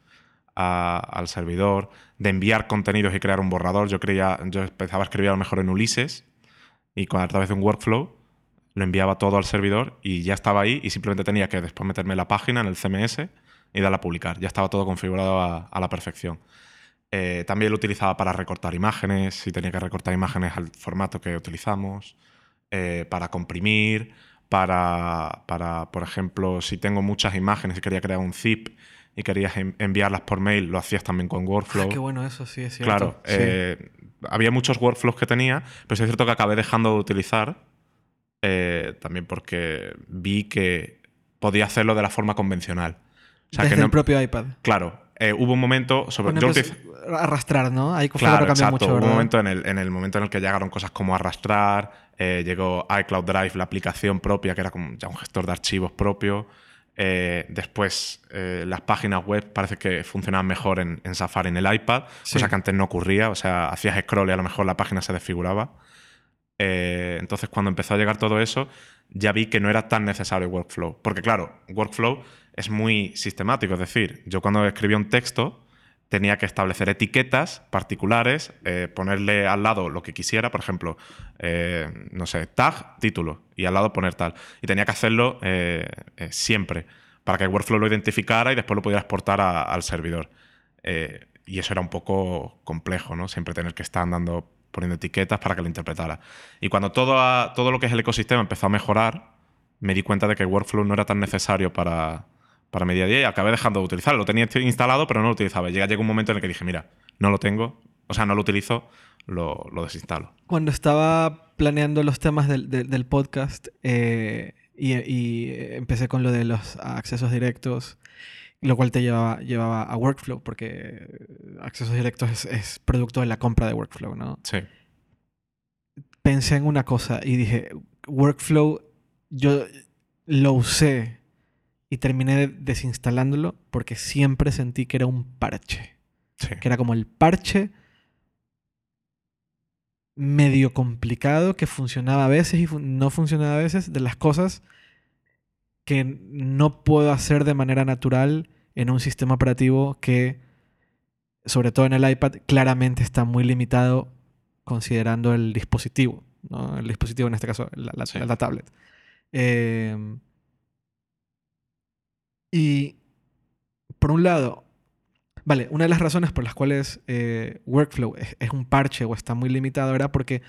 al servidor, de enviar contenidos y crear un borrador. Yo creía, yo empezaba a escribir a lo mejor en Ulises y con a través de un workflow lo enviaba todo al servidor y ya estaba ahí y simplemente tenía que después meterme la página, en el CMS y darle a publicar. Ya estaba todo configurado a, a la perfección. Eh, también lo utilizaba para recortar imágenes, si tenía que recortar imágenes al formato que utilizamos, eh, para comprimir, para, para, por ejemplo, si tengo muchas imágenes y quería crear un zip y querías enviarlas por mail, lo hacías también con Workflow. Ah, qué bueno eso, sí, es cierto. Claro, Sí. eh, había muchos workflows que tenía, pero es cierto que acabé dejando de utilizar eh, también porque vi que podía hacerlo de la forma convencional. O sea, Desde que no, el propio iPad. claro, eh, hubo un momento sobre Cuando yo a arrastrar, ¿no? Ahí Claro, exacto. mucho, Hubo un momento en el, en el momento en el que llegaron cosas como arrastrar, eh, llegó iCloud Drive, la aplicación propia, que era como ya un gestor de archivos propio. Eh, después, eh, las páginas web parece que funcionaban mejor en, en Safari en el iPad, Sí. cosa que antes no ocurría. O sea, hacías scroll y a lo mejor la página se desfiguraba. Eh, entonces, cuando empezó a llegar todo eso, ya vi que no era tan necesario Workflow. Porque, claro, Workflow es muy sistemático. Es decir, yo cuando escribía un texto tenía que establecer etiquetas particulares, eh, ponerle al lado lo que quisiera, por ejemplo, eh, no sé, tag, título, y al lado poner tal. Y tenía que hacerlo eh, siempre para que workflow lo identificara y después lo pudiera exportar al servidor. Y eso era un poco complejo, ¿no? Siempre tener que estar andando poniendo etiquetas para que lo interpretara. Y cuando todo, todo lo que es el ecosistema empezó a mejorar, me di cuenta de que workflow no era tan necesario para, para mi día a día y acabé dejando de utilizarlo. Lo tenía instalado, pero no lo utilizaba. Llega, llegó un momento en el que dije, mira, no lo tengo, o sea, no lo utilizo, lo, lo desinstalo. Cuando estaba planeando los temas del, del- del podcast eh, y, y empecé con lo de los accesos directos, lo cual te llevaba, llevaba a Workflow, porque accesos directos es, es producto de la compra de Workflow, ¿no? Sí. Pensé en una cosa y dije, Workflow, yo lo usé y terminé desinstalándolo porque siempre sentí que era un parche. Sí. que era como el parche medio complicado que funcionaba a veces y fun- no funcionaba a veces de las cosas que no puedo hacer de manera natural en un sistema operativo que sobre todo en el iPad claramente está muy limitado considerando el dispositivo ¿no? el dispositivo en este caso la, la- Sí. la tablet Eh, y por un lado Vale, una de las razones por las cuales eh, Workflow es, es un parche o está muy limitado era porque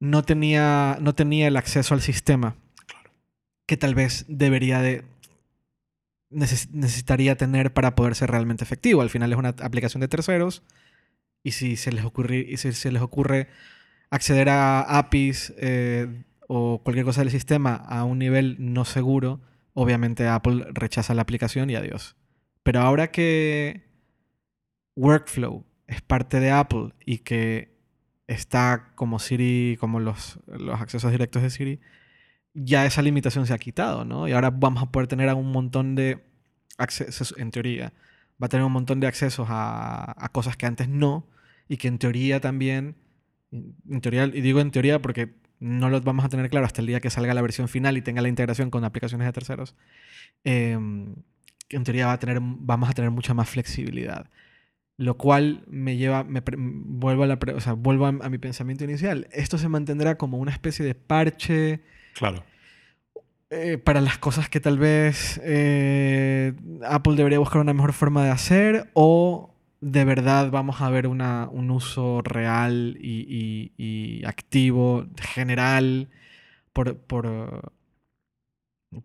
no tenía, no tenía el acceso al sistema que tal vez debería de neces- necesitaría tener para poder ser realmente efectivo. Al final es una aplicación de terceros y si se les ocurre, y si se les ocurre acceder a APIs eh, o cualquier cosa del sistema a un nivel no seguro, obviamente Apple rechaza la aplicación y adiós. Pero ahora que Workflow es parte de Apple y que está como Siri, como los, los accesos directos de Siri, ya esa limitación se ha quitado, ¿no? Y ahora vamos a poder tener un montón de accesos, en teoría, va a tener un montón de accesos a, a cosas que antes no, y que en teoría también, en teoría, y digo en teoría porque no lo vamos a tener claro hasta el día que salga la versión final y tenga la integración con aplicaciones de terceros, eh, que en teoría va a tener, vamos a tener mucha más flexibilidad. Lo cual me lleva, me vuelvo, a, la o sea, vuelvo a, a mi pensamiento inicial. Esto se mantendrá como una especie de parche Claro. eh, para las cosas que tal vez eh, Apple debería buscar una mejor forma de hacer o de verdad vamos a ver una, un uso real y, y- y activo, general, por, por,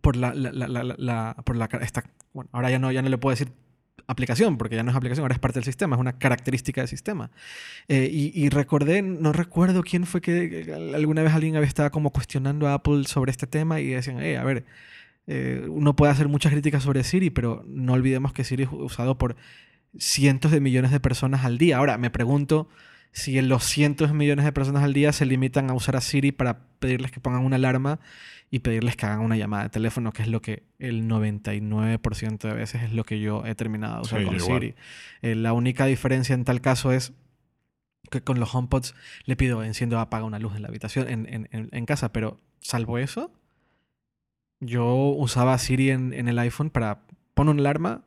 por la, la- la- la- esta, bueno, ahora ya no, ya no le puedo decir aplicación, porque ya no es aplicación, ahora es parte del sistema, es una característica del sistema. Eh, y, y recordé, no recuerdo quién fue que alguna vez alguien había estado como cuestionando a Apple sobre este tema y decían, eh, a ver, eh, uno puede hacer muchas críticas sobre Siri, pero no olvidemos que Siri es usado por cientos de millones de personas al día. Ahora, me pregunto si en los cientos de millones de personas al día se limitan a usar a Siri para pedirles que pongan una alarma y pedirles que hagan una llamada de teléfono, que es lo que el 99% de veces es lo que yo he terminado de usar Sí, con igual. Siri. Eh, la única diferencia en tal caso es que con los HomePods le pido enciendo apaga una luz en la habitación, en, en- en- en casa, pero salvo eso, yo usaba Siri en, en el iPhone para poner una alarma,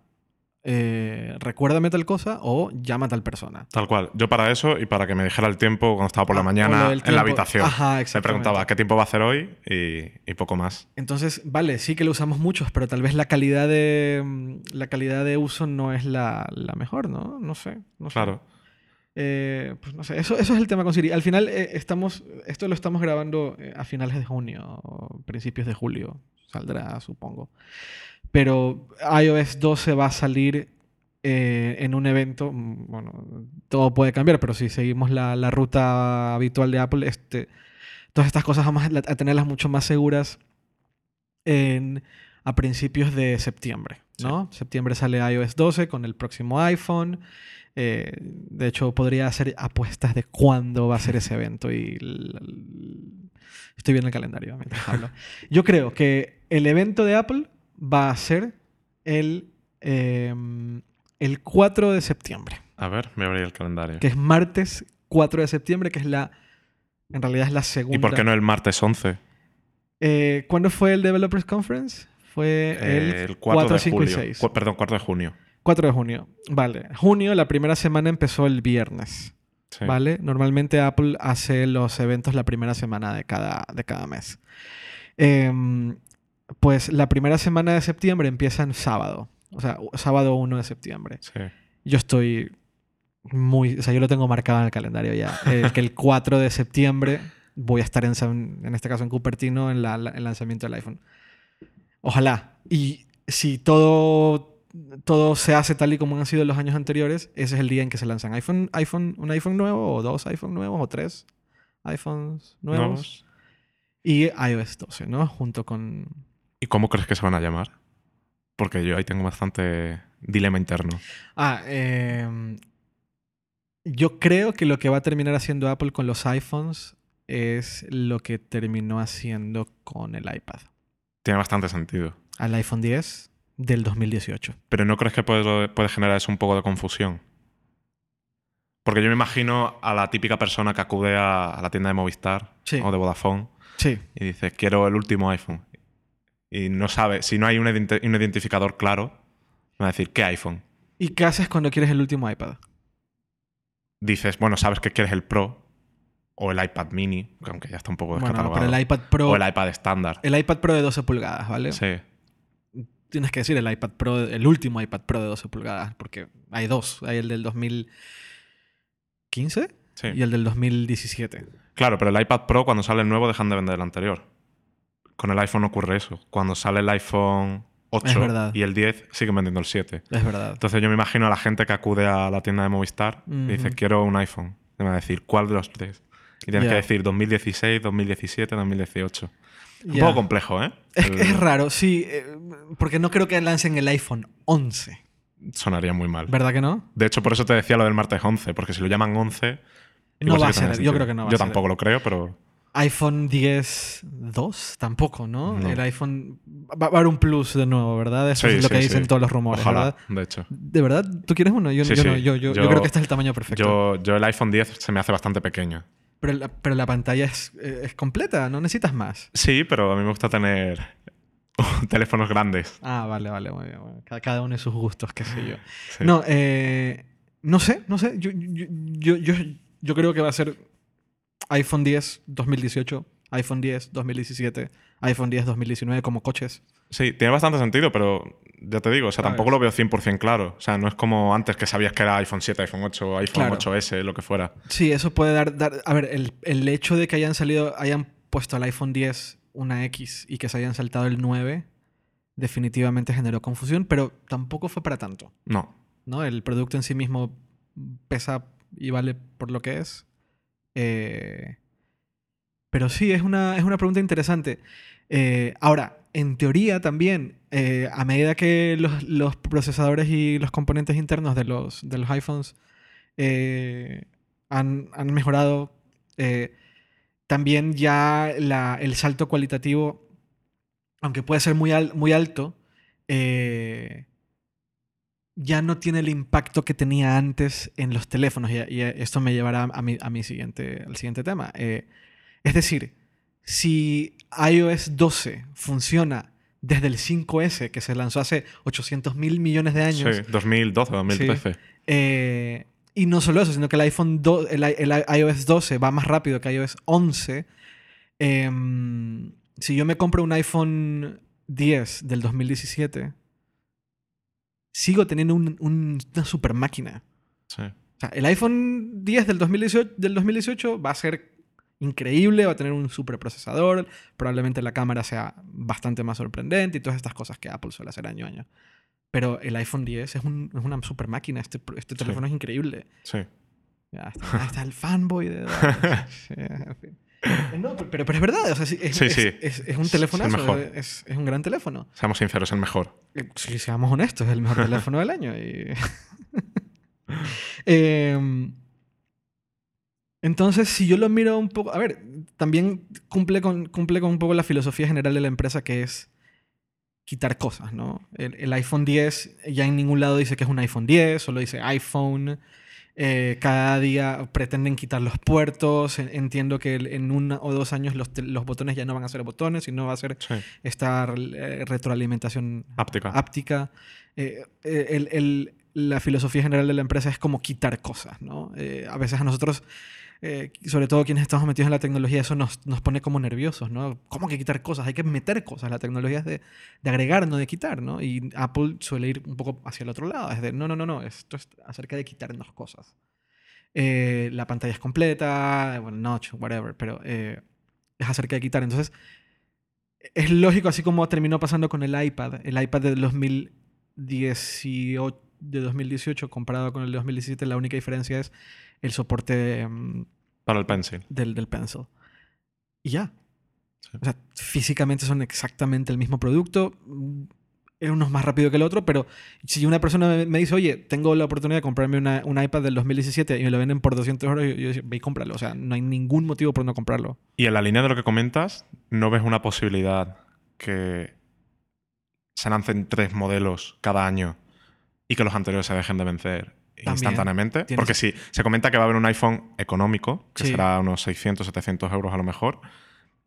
eh, recuérdame tal cosa o llama a tal persona. Tal cual. Yo para eso y para que me dijera el tiempo cuando estaba por la Ah, mañana en la habitación. Ajá, Me preguntaba qué tiempo va a hacer hoy y, y poco más. Entonces, vale, sí que lo usamos muchos, pero tal vez la calidad de la calidad de uso no es la, la mejor, ¿no? No sé. No sé. Claro. Eh, pues no sé, eso, eso es el tema con Siri. Al final, eh, estamos, esto lo estamos grabando a finales de junio, o principios de julio. Saldrá, supongo. Pero iOS 12 va a salir eh, en un evento. mm, Bueno, todo puede cambiar, pero si seguimos la, la ruta habitual de Apple, este, todas estas cosas vamos a, a tenerlas mucho más seguras en, a principios de septiembre. ¿no? Septiembre sale iOS 12 con el próximo iPhone. Eh, de hecho, podría hacer apuestas de cuándo va a ser ese evento y estoy viendo el calendario mientras hablo. Yo creo que el evento de Apple va a ser el, em, el 4 de septiembre, A ver, me abrí el calendario. que es martes 4 de septiembre, que es la, en realidad es la segunda. ¿Y por qué no el martes 11? Eh, ¿Cuándo fue el Developers Conference? Fue el, Eh, el 4, 4, de 5 y julio. 6. Cu- perdón, 4 de junio. 4 de junio. Vale. Junio, la primera semana empezó el viernes. Sí. ¿Vale? Normalmente Apple hace los eventos la primera semana de cada, de cada mes. Em, pues la primera semana de septiembre empieza en sábado. O sea, sábado 1 de septiembre. Sí. Yo estoy muy... O sea, yo lo tengo marcado en el calendario ya. eh, que el 4 de septiembre voy a estar en, San- en este caso en Cupertino en la- la- el lanzamiento del iPhone. Ojalá. Y si todo, todo se hace tal y como han sido los años anteriores, ese es el día en que se lanzan iPhone, iPhone, un iPhone nuevo, o dos iPhone nuevos, o tres iPhones nuevos. ¿Nuevos? Y iOS 12, ¿no? Junto con... ¿Y cómo crees que se van a llamar? Porque yo ahí tengo bastante dilema interno. Ah, em, yo creo que lo que va a terminar haciendo Apple con los iPhones es lo que terminó haciendo con el iPad. Tiene bastante sentido. Al iPhone 10 del 2018. Pero ¿no crees que puede, puede generar eso un poco de confusión? Porque yo me imagino a la típica persona que acude a, a la tienda de Movistar Sí. o de Vodafone Sí. y dice, quiero el último iPhone. Y no sabe, si no hay un, un identificador claro, va a decir, ¿qué iPhone? ¿Y qué haces cuando quieres el último iPad? Dices, bueno, sabes que quieres el Pro o el iPad mini, que aunque ya está un poco Bueno, descatalogado. pero el iPad Pro... o el iPad estándar. El iPad Pro de 12 pulgadas, ¿vale? Sí, Tienes que decir el iPad Pro, el último iPad Pro de 12 pulgadas, porque hay dos. Hay el del 2015 sí. y el del 2017. Claro, pero el iPad Pro cuando sale el nuevo dejan de vender el anterior. Con el iPhone ocurre eso. Cuando sale el iPhone 8 Es verdad. y el 10 siguen vendiendo el 7. Es verdad. Entonces yo me imagino a la gente que acude a la tienda de Movistar y dice, quiero un iPhone. Y me va a decir, ¿cuál de los tres? Y tienes que decir 2016, 2017, 2018. Un poco complejo, ¿eh? Es, El- es raro, sí, eh, porque no creo que lancen el iPhone 11. Sonaría muy mal. ¿Verdad que no? De hecho, por eso te decía lo del martes 11, porque si lo llaman 11... No va a ser, yo creo que no va Yo a ser. tampoco lo creo, pero... iPhone 10 2 tampoco, ¿no? No. El iPhone va, a haber un plus de nuevo, ¿verdad? Eso Sí, es lo sí, que sí. dicen todos los rumores, Ojalá, ¿verdad? de hecho. ¿De verdad? ¿Tú quieres uno? Yo, yo no, yo, yo- creo que este es el tamaño perfecto. Yo, el iPhone 10 se me hace bastante pequeño. Pero, la, pero la pantalla es, eh, es completa, no necesitas más. Sí, pero a mí me gusta tener teléfonos grandes. Ah, vale, vale, muy bien. bueno. Cada, cada uno de sus gustos, qué sé yo. Sí. No, eh, no sé, no sé. Yo, yo, yo, yo, yo creo que va a ser iPhone 10 2018, iPhone 10 2017, iPhone 10 2019 como coches. Sí, tiene bastante sentido, pero ya te digo, o sea, tampoco lo veo 100% claro. O sea, no es como antes que sabías que era iPhone 7, iPhone 8, iPhone Claro. 8S, lo que fuera. Sí, eso puede dar... dar a ver, el, el hecho de que hayan salido, hayan puesto al iPhone 10 una X y que se hayan saltado el 9, definitivamente generó confusión, pero tampoco fue para tanto. No. ¿no? El producto en sí mismo pesa y vale por lo que es. Eh, pero sí, es una, es una pregunta interesante. Eh, ahora, en teoría también, eh, a medida que los, los procesadores y los componentes internos de los, de los iPhones han, han mejorado, también ya la- el salto cualitativo, aunque puede ser muy, muy alto, eh, ya no tiene el impacto que tenía antes en los teléfonos. Y, y esto me llevará a mi, a mi siguiente, al siguiente tema. Eh, es decir, si iOS 12 funciona desde el 5S, que se lanzó hace 800 mil millones de años, Sí, 2012, 2013. eh, y no solo eso, sino que el iPhone do- el, i- el i- iOS 12 va más rápido que iOS 11. Em, si yo me compro un iPhone 10 del 2017, sigo teniendo un- un- una super máquina. Sí. O sea, el iPhone 10 del 2018, del 2018 va a ser increíble, va a tener un super procesador, probablemente la cámara sea bastante más sorprendente y todas estas cosas que Apple suele hacer año a año. Pero el iPhone 10 es, un- es una super máquina, este, este Sí. teléfono es increíble. Sí. Ya está el fanboy de... Sí, en fin. No, pero, pero es verdad, o sea, sí, es, Sí, es- sí. es- es un Es el telefonazo, mejor. es, es un gran teléfono. Seamos sinceros, el mejor. Eh, Si seamos honestos, es el mejor teléfono del año. y- Em, entonces, si yo lo miro un poco. A ver, también cumple con, cumple con un poco la filosofía general de la empresa que es quitar cosas, ¿no? El, el iPhone 10 ya en ningún lado dice que es un iPhone 10, solo dice iPhone. Eh, cada día pretenden quitar los puertos. En- Entiendo que en uno o dos años los, los botones ya no van a ser botones, sino va a ser Sí. esta eh, retroalimentación Áptica. áptica. Eh, eh, el- el- la filosofía general de la empresa es como quitar cosas, ¿no? Eh, a veces a nosotros, eh, sobre todo quienes estamos metidos en la tecnología, eso nos, nos pone como nerviosos, ¿no? ¿Cómo que quitar cosas? Hay que meter cosas. La tecnología es de, de agregar, no de quitar, ¿no? Y Apple suele ir un poco hacia el otro lado. Es de, no, no, no, no, esto es acerca de quitarnos cosas. Eh, la pantalla es completa, bueno, notch, whatever, pero eh, es acerca de quitar. Entonces, es lógico, así como terminó pasando con el iPad. El iPad de 2018, de 2018 comparado con el de 2017, la única diferencia es el soporte mm, Para el pencil. del, del Pencil. Y ya. Sí. O sea, físicamente son exactamente el mismo producto. Uno es más rápido que el otro, pero si una persona me, me dice, oye, tengo la oportunidad de comprarme una- un iPad del 2017 y me lo venden por 200 euros, yo, yo digo, ve y cómpralo. O sea, no hay ningún motivo por no comprarlo. Y en la línea de lo que comentas, ¿no ves una posibilidad que se lancen tres modelos cada año y que los anteriores se dejen de vencer instantáneamente? Tienes- Porque si se comenta que va a haber un iPhone económico, que Sí. será unos 600, 700 euros a lo mejor,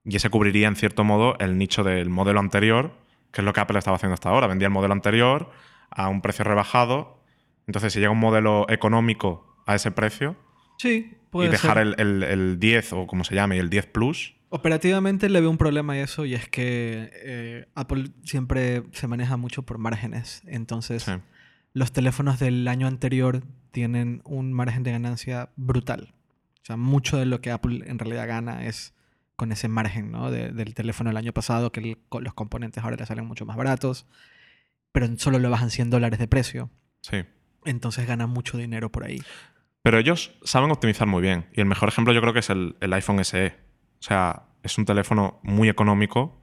y ese cubriría en cierto modo el nicho del modelo anterior, que es lo que Apple estaba haciendo hasta ahora. Vendía el modelo anterior a un precio rebajado. Entonces, si llega un modelo económico a ese precio Sí, puede y dejar ser. el, el- el 10 o como se llame, y el 10 Plus, Operativamente le veo un problema a eso y es que eh, Apple siempre se maneja mucho por márgenes. Entonces, sí. Los teléfonos del año anterior tienen un margen de ganancia brutal. O sea, mucho de lo que Apple en realidad gana es con ese margen ¿no? de- del teléfono del año pasado, que el- los componentes ahora le salen mucho más baratos, pero solo lo bajan 100 dólares de precio. sí. Entonces ganan mucho dinero por ahí. Pero ellos saben optimizar muy bien. Y el mejor ejemplo yo creo que es el, el iPhone SE. O sea, es un teléfono muy económico.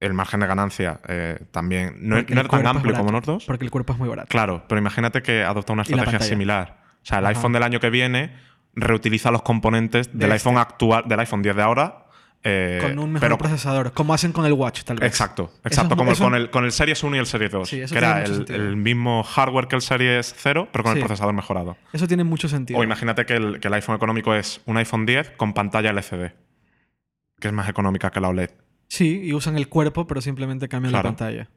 El margen de ganancia eh, también no, no es tan amplio como en barato, otros. Porque el cuerpo es muy barato. Claro, pero imagínate que adopta una estrategia similar. O sea, el Ajá. iPhone del año que viene reutiliza los componentes del De iPhone este. actual, del iPhone 10 de ahora. eh, con un mejor pero- procesador, como hacen con el Watch, tal vez. Exacto, exacto. es- como eso- con, el, con el Series 1 y el Series 2. Sí, que era el, mismo hardware que el Series 0, pero con Sí. el procesador mejorado. Eso tiene mucho sentido. O imagínate que el, que el iPhone económico es un iPhone 10 con pantalla LCD, que es más económica que la OLED. Sí, y usan el cuerpo, pero simplemente cambian Claro. la pantalla.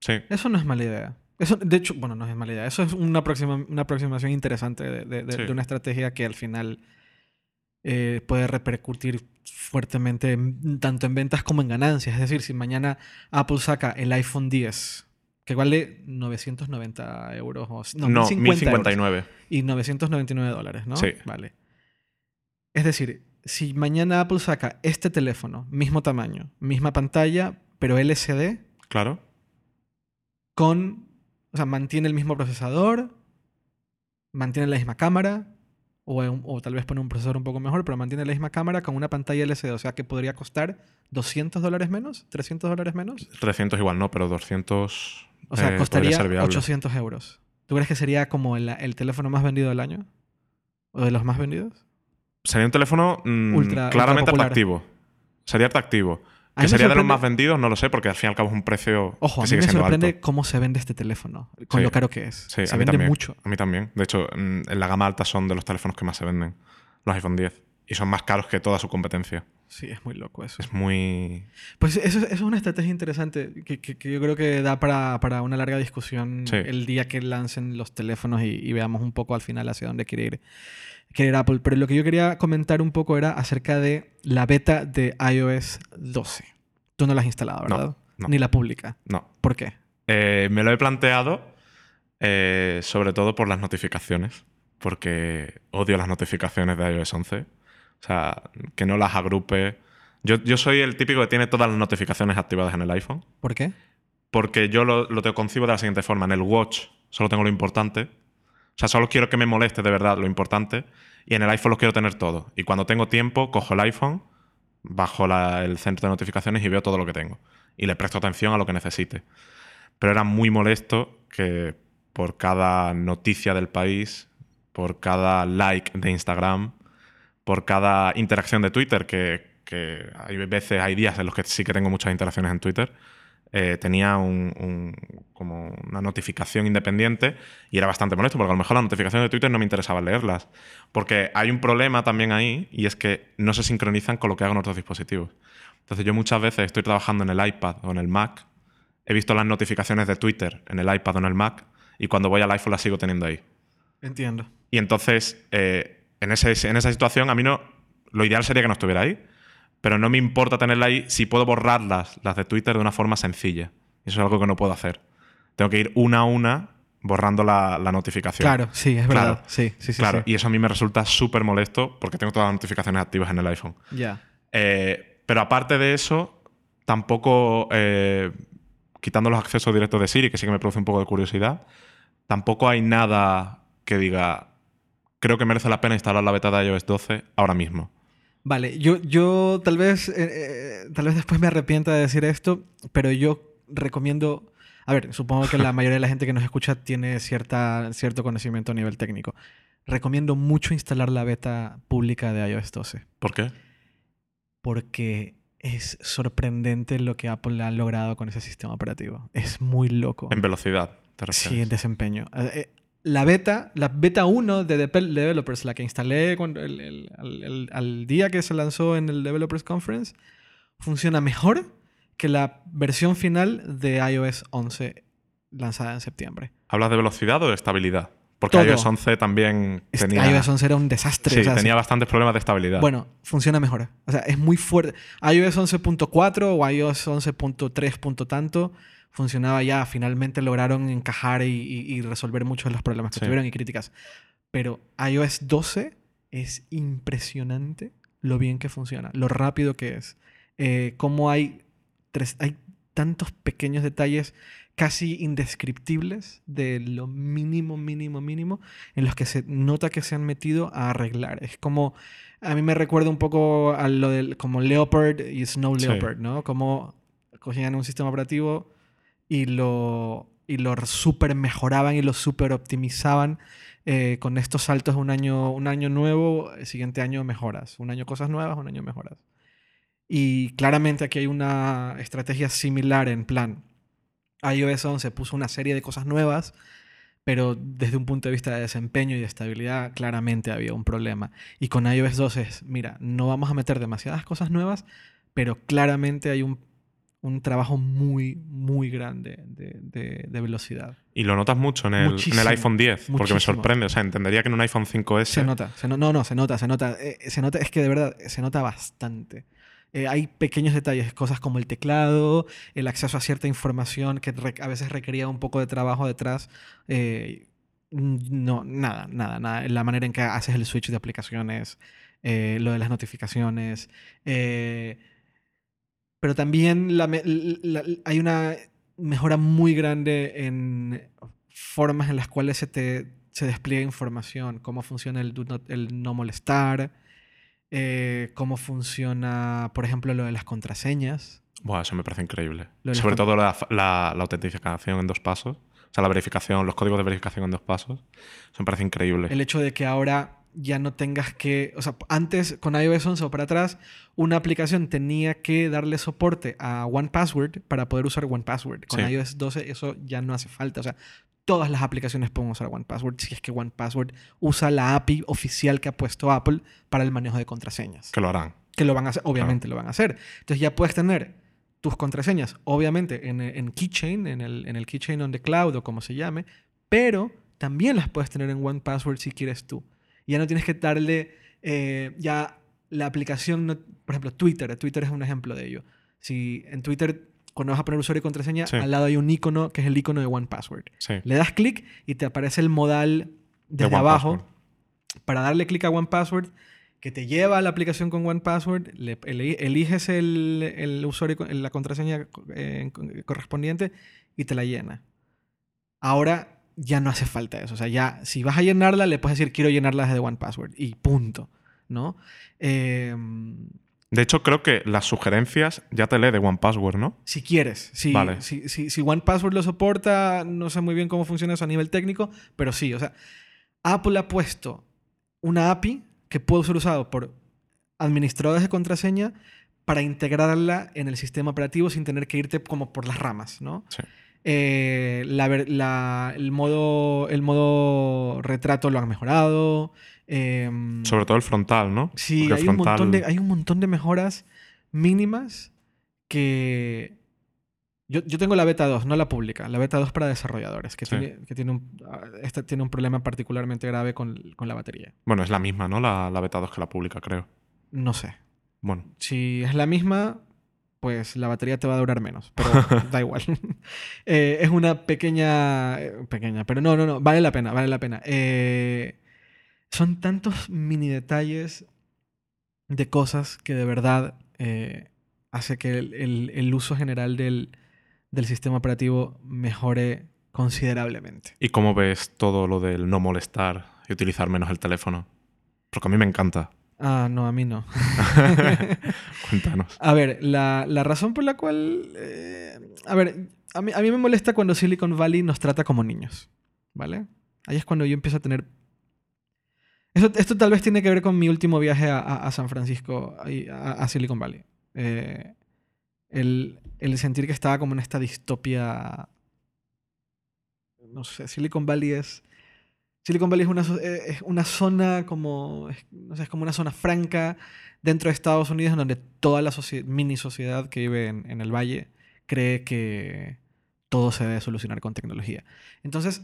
Sí, Eso no es mala idea. Eso, de hecho, bueno, no es mala idea. Eso es una, aproxima- una aproximación interesante de, de- de- Sí. de una estrategia que al final eh, puede repercutir fuertemente en- tanto en ventas como en ganancias. Es decir, si mañana Apple saca el iPhone 10, que vale 990 euros, o, no, no, 1050 euros, 1059. y 999 dólares, ¿no? Sí. Vale. Es decir, si mañana Apple saca este teléfono, mismo tamaño, misma pantalla, pero LCD, Claro. con, o sea, mantiene el mismo procesador, mantiene la misma cámara, o, tal vez pone un procesador un poco mejor, pero mantiene la misma cámara con una pantalla LCD, o sea que podría costar 200 dólares menos, 300 dólares menos. 300 igual no, pero 200. O sea, eh, costaría ser viable. 800 euros. ¿Tú crees que sería como el, el teléfono más vendido del año? ¿O de los más vendidos? Sería un teléfono mm, Ultra- claramente ultra atractivo. Sería atractivo. A mí Que me sería de los más vendidos, no lo sé, porque al fin y al cabo es un precio Ojo, a que mí sigue me siendo sorprende alto. cómo se vende este teléfono, con Sí. lo caro que es. Sí, se a mí vende también. mucho. A mí también. De hecho, mm, en la gama alta son de los teléfonos que más se venden, los iPhone 10. Y son más caros que toda su competencia. Sí, es muy loco eso. Es muy... Pues eso, eso es una estrategia interesante que, que- que yo creo que da para, para una larga discusión Sí. el día que lancen los teléfonos y, y veamos un poco al final hacia dónde quiere ir, quiere ir Apple. Pero lo que yo quería comentar un poco era acerca de la beta de iOS 12. Tú no la has instalado, No, ¿verdad? no. Ni la pública. No. ¿Por qué? Eh, me lo he planteado eh, sobre todo por las notificaciones, porque odio las notificaciones de iOS 11. O sea, que no las agrupe. Yo, yo soy el típico que tiene todas las notificaciones activadas en el iPhone, ¿Por qué? porque yo lo, lo te concibo de la siguiente forma. En el Watch solo tengo lo importante. O sea, solo quiero que me moleste de verdad lo importante. Y en el iPhone lo quiero tener todo. Y cuando tengo tiempo, cojo el iPhone, bajo el centro de notificaciones y veo todo lo que tengo. Y le presto atención a lo que necesite. Pero era muy molesto que por cada noticia del país, por cada like de Instagram, por cada interacción de Twitter, que, que hay veces, hay días en los que sí que tengo muchas interacciones en Twitter, eh, tenía un- un- como una notificación independiente y era bastante molesto, porque a lo mejor las notificaciones de Twitter no me interesaba leerlas. Porque hay un problema también ahí y es que no se sincronizan con lo que hago en otros dispositivos. Entonces yo muchas veces estoy trabajando en el iPad o en el Mac, he visto las notificaciones de Twitter en el iPad o en el Mac y cuando voy al iPhone las sigo teniendo ahí. Entiendo. Y entonces, eh, en, ese- en esa situación, a mí no. Lo ideal sería que no estuviera ahí. Pero no me importa tenerla ahí si puedo borrarlas, las de Twitter, de una forma sencilla. Eso es algo que no puedo hacer. Tengo que ir una a una borrando la, la notificación. Claro, sí, es Claro. verdad. Sí, sí, sí. Claro, sí. y eso a mí me resulta súper molesto porque tengo todas las notificaciones activas en el iPhone. Ya. Eh, pero aparte de eso, tampoco, eh, quitando los accesos directos de Siri, que sí que me produce un poco de curiosidad, tampoco hay nada que diga, creo que merece la pena instalar la beta de iOS 12 ahora mismo. Vale, yo, yo tal vez eh, eh, tal vez después me arrepienta de decir esto, pero yo recomiendo. A ver, supongo que la mayoría de la gente que nos escucha tiene cierta, cierto conocimiento a nivel técnico. Recomiendo mucho instalar la beta pública de iOS 12, ¿Por qué? porque es sorprendente lo que Apple ha logrado con ese sistema operativo. Es muy loco. En velocidad, te refieres. Sí, en desempeño. La beta, la beta 1 de Developers, la que instalé cuando el- el- al, el- al día que se lanzó en el Developers Conference, funciona mejor que la versión final de iOS 11 lanzada en septiembre. ¿Hablas de velocidad o de estabilidad? Porque Todo. iOS 11 también tenía, iOS 11 era un desastre. sí, o sea, tenía bastantes problemas de estabilidad. Bueno, funciona mejor. O sea, es muy fuerte. iOS 11.4 o iOS 11.3. punto tanto funcionaba ya. Finalmente lograron encajar y, y- y resolver muchos de los problemas que Sí. tuvieron y críticas. Pero iOS 12 es impresionante lo bien que funciona, lo rápido que es. Eh, cómo hay, tres, hay tantos pequeños detalles casi indescriptibles de lo mínimo, mínimo, mínimo, en los que se nota que se han metido a arreglar. Es como, a mí me recuerda un poco a lo del, como Leopard y Snow Sí. Leopard, ¿no? Como cogían un sistema operativo y lo, y lo super mejoraban y lo super optimizaban eh, con estos saltos un año, un año nuevo, el siguiente año mejoras, un año cosas nuevas, un año mejoras. Y claramente aquí hay una estrategia similar en plan, iOS 11 puso una serie de cosas nuevas, pero desde un punto de vista de desempeño y de estabilidad claramente había un problema. Y con iOS 12 es, mira, no vamos a meter demasiadas cosas nuevas, pero claramente hay un, un trabajo muy, muy grande de, de- de velocidad. y lo notas mucho en el, en Muchísimo, el iPhone 10, porque me sorprende. O sea, entendería que en un iPhone 5S... Se nota, se no, no, no, se nota, se nota. eh, se nota, es que de verdad, se nota bastante. Eh, hay pequeños detalles, cosas como el teclado, el acceso a cierta información que a veces requería un poco de trabajo detrás. eh, no, nada, nada, nada. La manera en que haces el switch de aplicaciones, eh, lo de las notificaciones. eh, pero también la la- la- hay una mejora muy grande en formas en las cuales se te se despliega información, cómo funciona el, el no molestar, eh, cómo funciona, por ejemplo, lo de las contraseñas. Buah, eso me parece increíble. Sobre todo la, la, autentificación en dos pasos. O sea, la verificación, los códigos de verificación en dos pasos. Eso me parece increíble. El hecho de que ahora ya no tengas que. O sea, antes con iOS 11 o para atrás, una aplicación tenía que darle soporte a OnePassword para poder usar OnePassword. Con iOS 12 eso ya no hace falta. O sea, todas las aplicaciones pueden usar OnePassword si es que OnePassword usa la API oficial que ha puesto Apple para el manejo de contraseñas. Que lo harán. Que lo van a hacer, obviamente lo van a hacer. Entonces ya puedes tener tus contraseñas, obviamente en, en Keychain, en el, en el Keychain on the Cloud o como se llame, pero también las puedes tener en OnePassword si quieres tú. Ya no tienes que darle eh, ya la aplicación, por ejemplo, Twitter. Twitter es un ejemplo de ello. Si en Twitter cuando vas a poner usuario y contraseña, al lado hay un icono que es el icono de OnePassword. Le das clic y te aparece el modal desde abajo para darle clic a OnePassword que te lleva a la aplicación con OnePassword, le, eliges el, usuario, la contraseña eh, correspondiente y te la llena. Ahora ya no hace falta eso. O sea, ya si vas a llenarla, le puedes decir quiero llenarla desde OnePassword y punto. ¿no? Eh, de hecho, creo que las sugerencias ya te lee de OnePassword, ¿no? Si quieres. Si, vale. si, si, si OnePassword lo soporta, no sé muy bien cómo funciona eso a nivel técnico, pero sí, o sea, Apple ha puesto una API que puede ser usado por administradores de contraseña para integrarla en el sistema operativo sin tener que irte como por las ramas, ¿no? Sí. Eh, el, modo, el modo retrato lo han mejorado. Em, Sobre todo el frontal, ¿no? Sí, hay, un montón de, hay un montón de mejoras mínimas que... Yo, tengo la beta 2, no la pública, la beta 2 para desarrolladores, que, tiene, que tiene, un, este tiene un problema particularmente grave con, la batería. Bueno, es la misma, ¿no? La, la beta 2 que la pública, creo. No sé. Bueno. Si es la misma, pues la batería te va a durar menos. Pero da igual. Eh, es una pequeña. Eh, pequeña, pero no, no, no. Vale la pena, vale la pena. Eh, son tantos mini detalles de cosas que de verdad hace que el, uso general del, sistema operativo mejore considerablemente. ¿Y cómo ves todo lo del no molestar y utilizar menos el teléfono? Porque a mí me encanta. Ah, no, a mí no. Cuéntanos. A ver, la, razón por la cual... Eh, a ver, a mí, a mí me molesta cuando Silicon Valley nos trata como niños, ¿vale? Ahí es cuando yo empiezo a tener... Esto, tal vez tiene que ver con mi último viaje a, San Francisco, a, a Silicon Valley. Eh, el, el sentir que estaba como en esta distopia... No sé, Silicon Valley es Silicon Valley es una, eh, zona como, no sé, es como una zona franca dentro de Estados Unidos en donde toda la mini sociedad que vive en, el valle cree que todo se debe solucionar con tecnología. Entonces,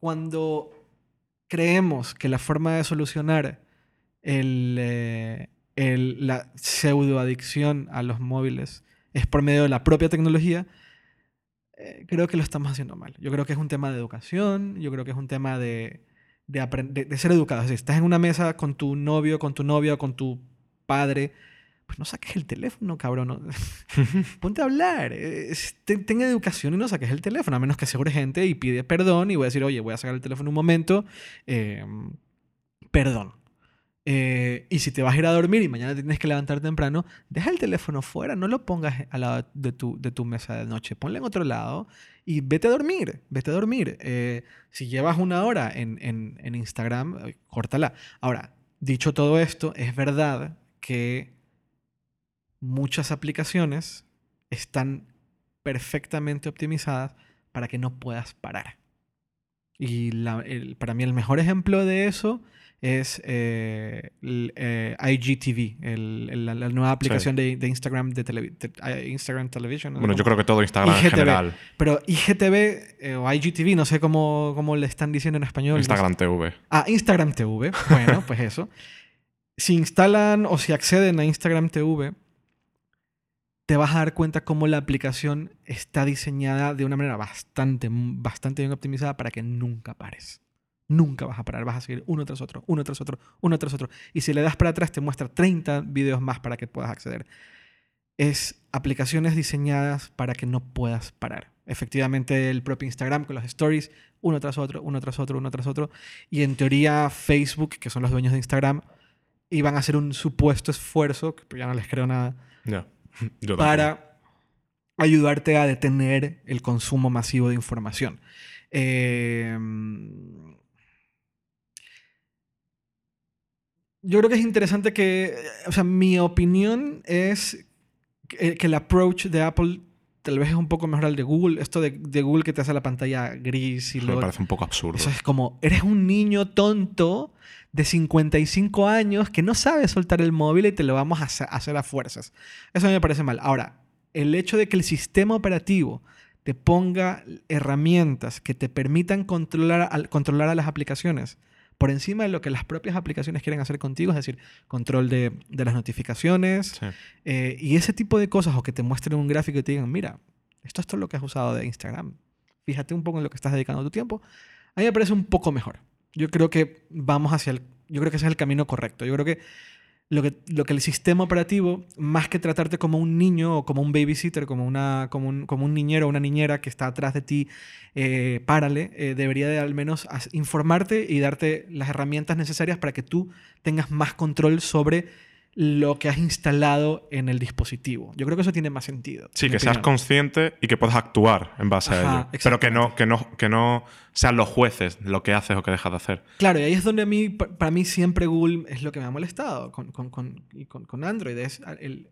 cuando creemos que la forma de solucionar el, eh, el, la pseudoadicción a los móviles es por medio de la propia tecnología, eh, creo que lo estamos haciendo mal. Yo creo que es un tema de educación, yo creo que es un tema de, de, de, ser educado. Si estás en una mesa con tu novio, con tu novia o con tu padre, pues no saques el teléfono, cabrón. Ponte a hablar. ten, educación y no saques el teléfono, a menos que sea urgente y pide perdón y voy a decir, oye, voy a sacar el teléfono un momento. Em, perdón. Eh, y si te vas a ir a dormir y mañana tienes que levantar temprano, deja el teléfono fuera, no lo pongas al lado de tu, de tu mesa de noche, ponle en otro lado y vete a dormir, vete a dormir. Eh, si llevas una hora en, en, Instagram, eh, córtala. Ahora, dicho todo esto, es verdad que muchas aplicaciones están perfectamente optimizadas para que no puedas parar. Y para mí el mejor ejemplo de eso es eh, eh IGTV, la, nueva aplicación de, Instagram de, eh, Instagram Television. Bueno, yo creo que todo Instagram en general. Pero IGTV eh, o IGTV, no sé cómo, cómo, le están diciendo en español. Instagram TV. Ah, Instagram TV. Bueno, pues eso. Si instalan o si acceden a Instagram TV, te vas a dar cuenta cómo la aplicación está diseñada de una manera bastante, bastante bien optimizada para que nunca pares. Nunca vas a parar, vas a seguir uno tras otro, uno tras otro, uno tras otro. Y si le das para atrás, te muestra 30 videos más para que puedas acceder. Es aplicaciones diseñadas para que no puedas parar. efectivamente el propio Instagram con los stories, uno tras otro, uno tras otro, uno tras otro. Y en teoría Facebook, que son los dueños de Instagram, iban a hacer un supuesto esfuerzo, que ya no les creo nada, para ayudarte a detener el consumo masivo de información. Eh, yo creo que es interesante que, o sea, mi opinión es que, que el approach de Apple tal vez es un poco mejor al de Google. Esto de, de Google que te hace la pantalla gris y Eso me parece un poco absurdo. eso es como, eres un niño tonto de 55 años que no sabe soltar el móvil y te lo vamos a hacer, a fuerzas. Eso a mí me parece mal. Ahora, el hecho de que el sistema operativo te ponga herramientas que te permitan controlar, controlar a las aplicaciones por encima de lo que las propias aplicaciones quieren hacer contigo, es decir, control de, de las notificaciones Sí. eh, y ese tipo de cosas, o que te muestren un gráfico y te digan, mira, esto es todo lo que has usado de Instagram. Fíjate un poco en lo que estás dedicando tu tiempo. A mí me parece un poco mejor. Yo creo que vamos hacia el... Yo creo que ese es el camino correcto. Yo creo que lo que, lo que el sistema operativo, más que tratarte como un niño o como un babysitter, como, una, como, un, como un niñero o una niñera que está atrás de ti, eh, párale, eh, debería de al menos informarte y darte las herramientas necesarias para que tú tengas más control sobre lo que has instalado en el dispositivo. Yo creo que eso tiene más sentido. Sí, que seas opinión. consciente y que puedas actuar en base Ajá, a ello. Pero que no, que, no, que no sean los jueces lo que haces o que dejas de hacer. Claro, y ahí es donde a mí, pa- para mí siempre Google es lo que me ha molestado con, con, con, con, Android. Es el,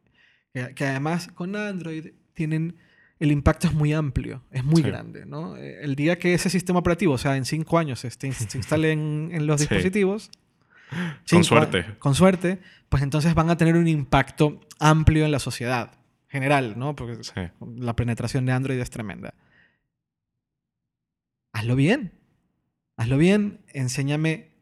que, además con Android tienen, el impacto es muy amplio, es muy Sí. grande. ¿no? Eh, El día que ese sistema operativo, o sea, en cinco años se, se instale en, en los Sí. dispositivos, Con suerte. con suerte, pues entonces van a tener un impacto amplio en la sociedad general, ¿no? Porque Sí. la penetración de Android es tremenda. Hazlo bien. Hazlo bien, enséñame,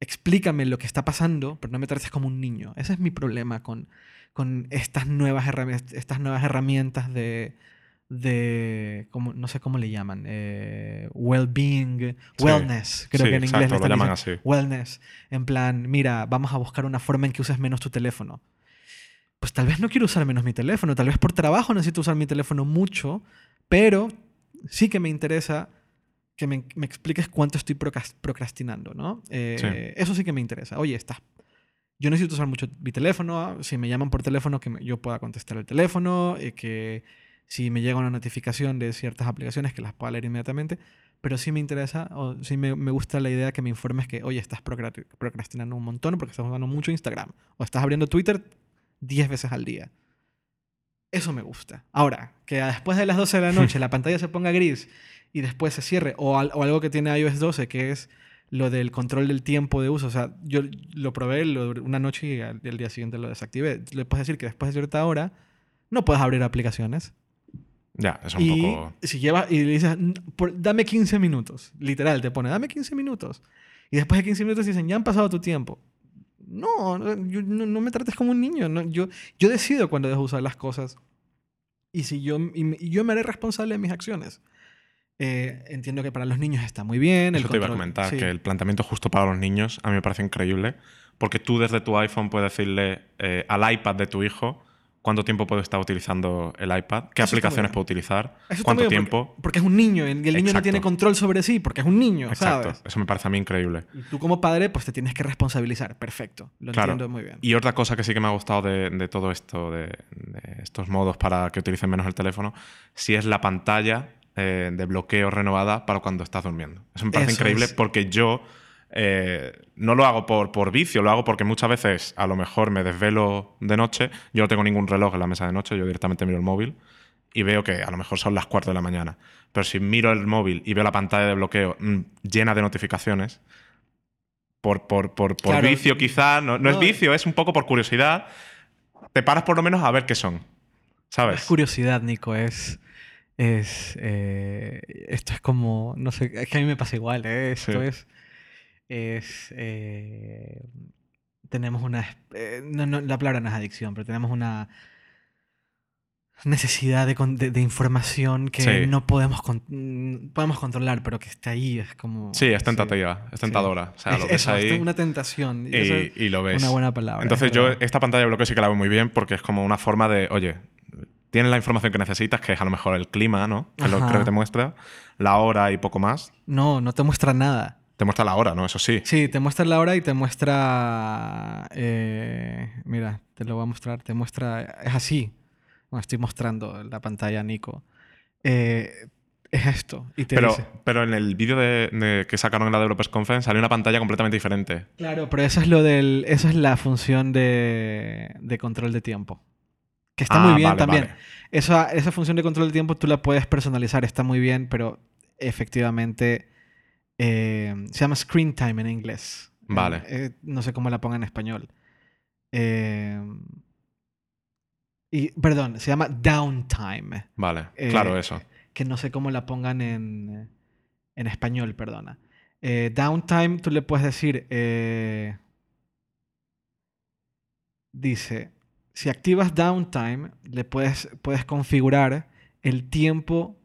explícame lo que está pasando, pero no me trates como un niño. Ese es mi problema con, con estas, nuevas estas nuevas herramientas de, de ¿cómo- no sé cómo le llaman, eh, well-being, Sí. wellness, creo Sí, que en exacto, inglés le lo llaman así. Wellness, en plan, mira, vamos a buscar una forma en que uses menos tu teléfono. Pues tal vez no quiero usar menos mi teléfono, tal vez por trabajo necesito usar mi teléfono mucho, pero sí que me interesa que me, me expliques cuánto estoy procras- procrastinando, ¿no? Eh, Sí. Eso sí que me interesa. Oye, estás... Yo necesito usar mucho mi teléfono, si me llaman por teléfono, que me- yo pueda contestar el teléfono, eh, que si me llega una notificación de ciertas aplicaciones, que las pueda leer inmediatamente, pero sí me interesa, o sí me, me gusta la idea que me informes que, oye, estás procra- procrastinando un montón porque estás usando mucho Instagram, o estás abriendo Twitter 10 veces al día. Eso me gusta. Ahora, que después de las 12 de la noche la pantalla se ponga gris y después se cierre, o, al- o algo que tiene iOS 12, que es lo del control del tiempo de uso. O sea, yo lo probé lo- una noche y al, el día siguiente lo desactivé. Le puedes decir que después de cierta hora no puedes abrir aplicaciones. Ya, es un y poco. si lleva y le dices, "N- por- dame 15 minutos, literal, te pone, dame 15 minutos. Y después de 15 minutos dicen, ya han pasado tu tiempo. No, no, yo- no, no me trates como un niño. no, yo, yo decido cuándo dejo usar las cosas. Y, si yo, y, y yo me haré responsable de mis acciones. Eh, entiendo que para los niños está muy bien. el Eso te iba a control- comentar, sí. que el planteamiento justo para los niños a mí me parece increíble, porque tú desde tu iPhone puedes decirle eh, al iPad de tu hijo cuánto tiempo puede estar utilizando el iPad, qué Eso aplicaciones muy puede utilizar, cuánto tiempo. Porque, porque es un niño y el niño no tiene control sobre sí porque es un niño, Exacto, ¿sabes? eso me parece a mí increíble. Y tú como padre pues te tienes que responsabilizar. Perfecto. Lo Claro. entiendo muy bien. Y otra cosa que sí que me ha gustado de, de todo esto, de, de estos modos para que utilicen menos el teléfono, sí es la pantalla eh, de bloqueo renovada para cuando estás durmiendo. Eso me parece Eso increíble es. porque yo eh, no lo hago por, por vicio, lo hago porque muchas veces a lo mejor me desvelo de noche, yo no tengo ningún reloj en la mesa de noche, yo directamente miro el móvil y veo que a lo mejor son las 4 de la mañana. Pero si miro el móvil y veo la pantalla de bloqueo mm, llena de notificaciones, por, por, por, por Claro. vicio quizá, no, no es vicio, es un poco por curiosidad, te paras por lo menos a ver qué son. No es ¿Sabes? curiosidad, Nico, es. es eh, esto es como. No sé, es que a mí me pasa igual, ¿eh? Esto Sí. es. Es. eh, tenemos una. eh, no, no, la palabra no es adicción, pero tenemos una necesidad de, de- de información que Sí. no podemos, con- mm, podemos controlar, pero que está ahí, es como... Sí, es sí. tentativa, es tentadora. O sea, Es- lo ves eso, es ahí una tentación. y y, eso es y lo ves. una buena palabra. es Entonces yo esta pantalla de bloqueo sí que la veo muy bien porque es como una forma de, oye, tienes la información que necesitas, que es a lo mejor el clima, ¿no? Que es lo que te muestra, la hora y poco más. No, no te muestra nada. Te muestra la hora, ¿no? Eso sí. Sí, te muestra la hora y te muestra. eh, mira, te lo voy a mostrar. Te muestra. Es así. Bueno, estoy mostrando la pantalla Nico. Eh, es esto. Y te Pero, dice. pero en el vídeo de, de- que sacaron en la Developers Conference salió una pantalla completamente diferente. Claro, pero eso es lo del. Eso es la función de, de control de tiempo. Que está Ah, muy bien vale, también. vale. Esa, esa función de control de tiempo tú la puedes personalizar, está muy bien, pero efectivamente eh, se llama screen time en inglés. Vale. Eh, no sé cómo la ponga en español. Eh, y, perdón, se llama downtime, Vale, Eh, claro, eso. que no sé cómo la pongan en, en español, perdona. Eh, downtime, tú le puedes decir, dice, si activas downtime, le puedes, puedes configurar el tiempo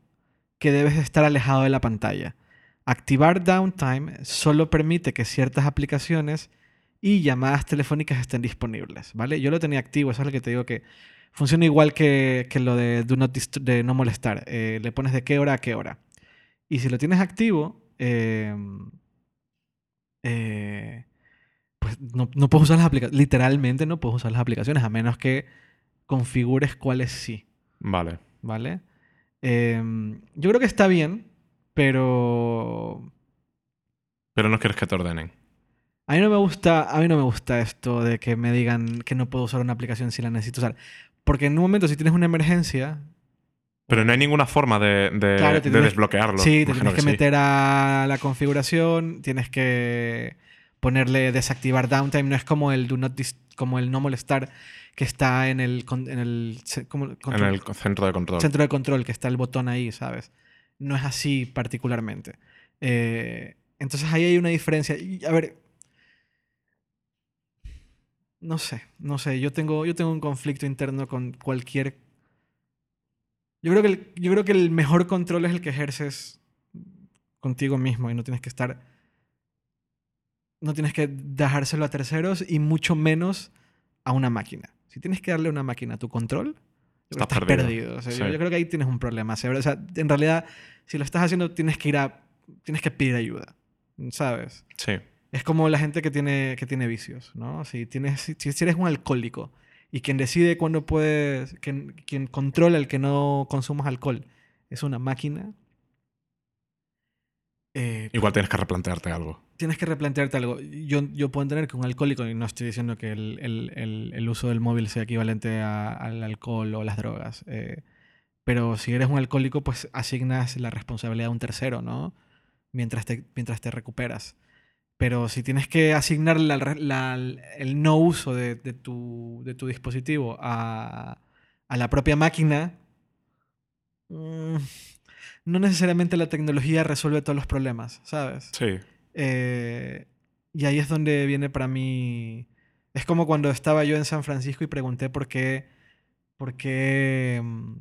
que debes de estar alejado de la pantalla. Activar downtime solo permite que ciertas aplicaciones y llamadas telefónicas estén disponibles, ¿vale? Yo lo tenía activo, eso es lo que te digo que funciona igual que, que lo de, do not dist- de no molestar. Eh, le pones de qué hora a qué hora. Y si lo tienes activo, eh, eh, pues no, no puedes usar las aplicaciones. Literalmente no puedes usar las aplicaciones a menos que configures cuáles sí, Vale. ¿vale? Em, yo creo que está bien, pero Pero no quieres que te ordenen. a mí no me gusta, a mí no me gusta esto de que me digan que no puedo usar una aplicación si la necesito usar. Porque en un momento, si tienes una emergencia, Pero no hay ninguna forma de, de- Claro, te de tienes- desbloquearlo. Sí, te tienes que meter a la configuración, tienes que ponerle desactivar downtime, no es como el do not dis- como el no molestar que está en el en el, En el centro de control. centro de control que está el botón ahí, ¿sabes? No es así particularmente. Eh, entonces ahí hay una diferencia. A ver, no sé, no sé. Yo tengo, yo tengo un conflicto interno con cualquier. Yo creo que el, yo creo que el mejor control es el que ejerces contigo mismo y no tienes que estar. No tienes que dejárselo a terceros y mucho menos a una máquina. Si tienes que darle a una máquina tu control, yo Estás perdido. perdido. O sea, yo, Sí. yo creo que ahí tienes un problema. O sea, en realidad, si lo estás haciendo, tienes que ir a. Tienes que pedir ayuda. ¿Sabes? Sí. Es como la gente que tiene, que tiene vicios, ¿no? Si, tienes, si, si eres un alcohólico y quien decide cuándo puedes, quien, quien controla el que no consumas alcohol es una máquina, eh, Igual tienes que replantearte algo. Tienes que replantearte algo. Yo, yo puedo entender que un alcohólico, y no estoy diciendo que el, el- el- uso del móvil sea equivalente a- al alcohol o las drogas, eh, pero si eres un alcohólico, pues asignas la responsabilidad a un tercero, ¿no? Mientras te, mientras te recuperas. Pero si tienes que asignar la- la- el no uso de, de tu, de tu dispositivo a, a la propia máquina, mm, no necesariamente la tecnología resuelve todos los problemas, ¿sabes? Sí. Eh, y ahí es donde viene para mí. Es como cuando estaba yo en San Francisco y pregunté por qué. por qué. mm,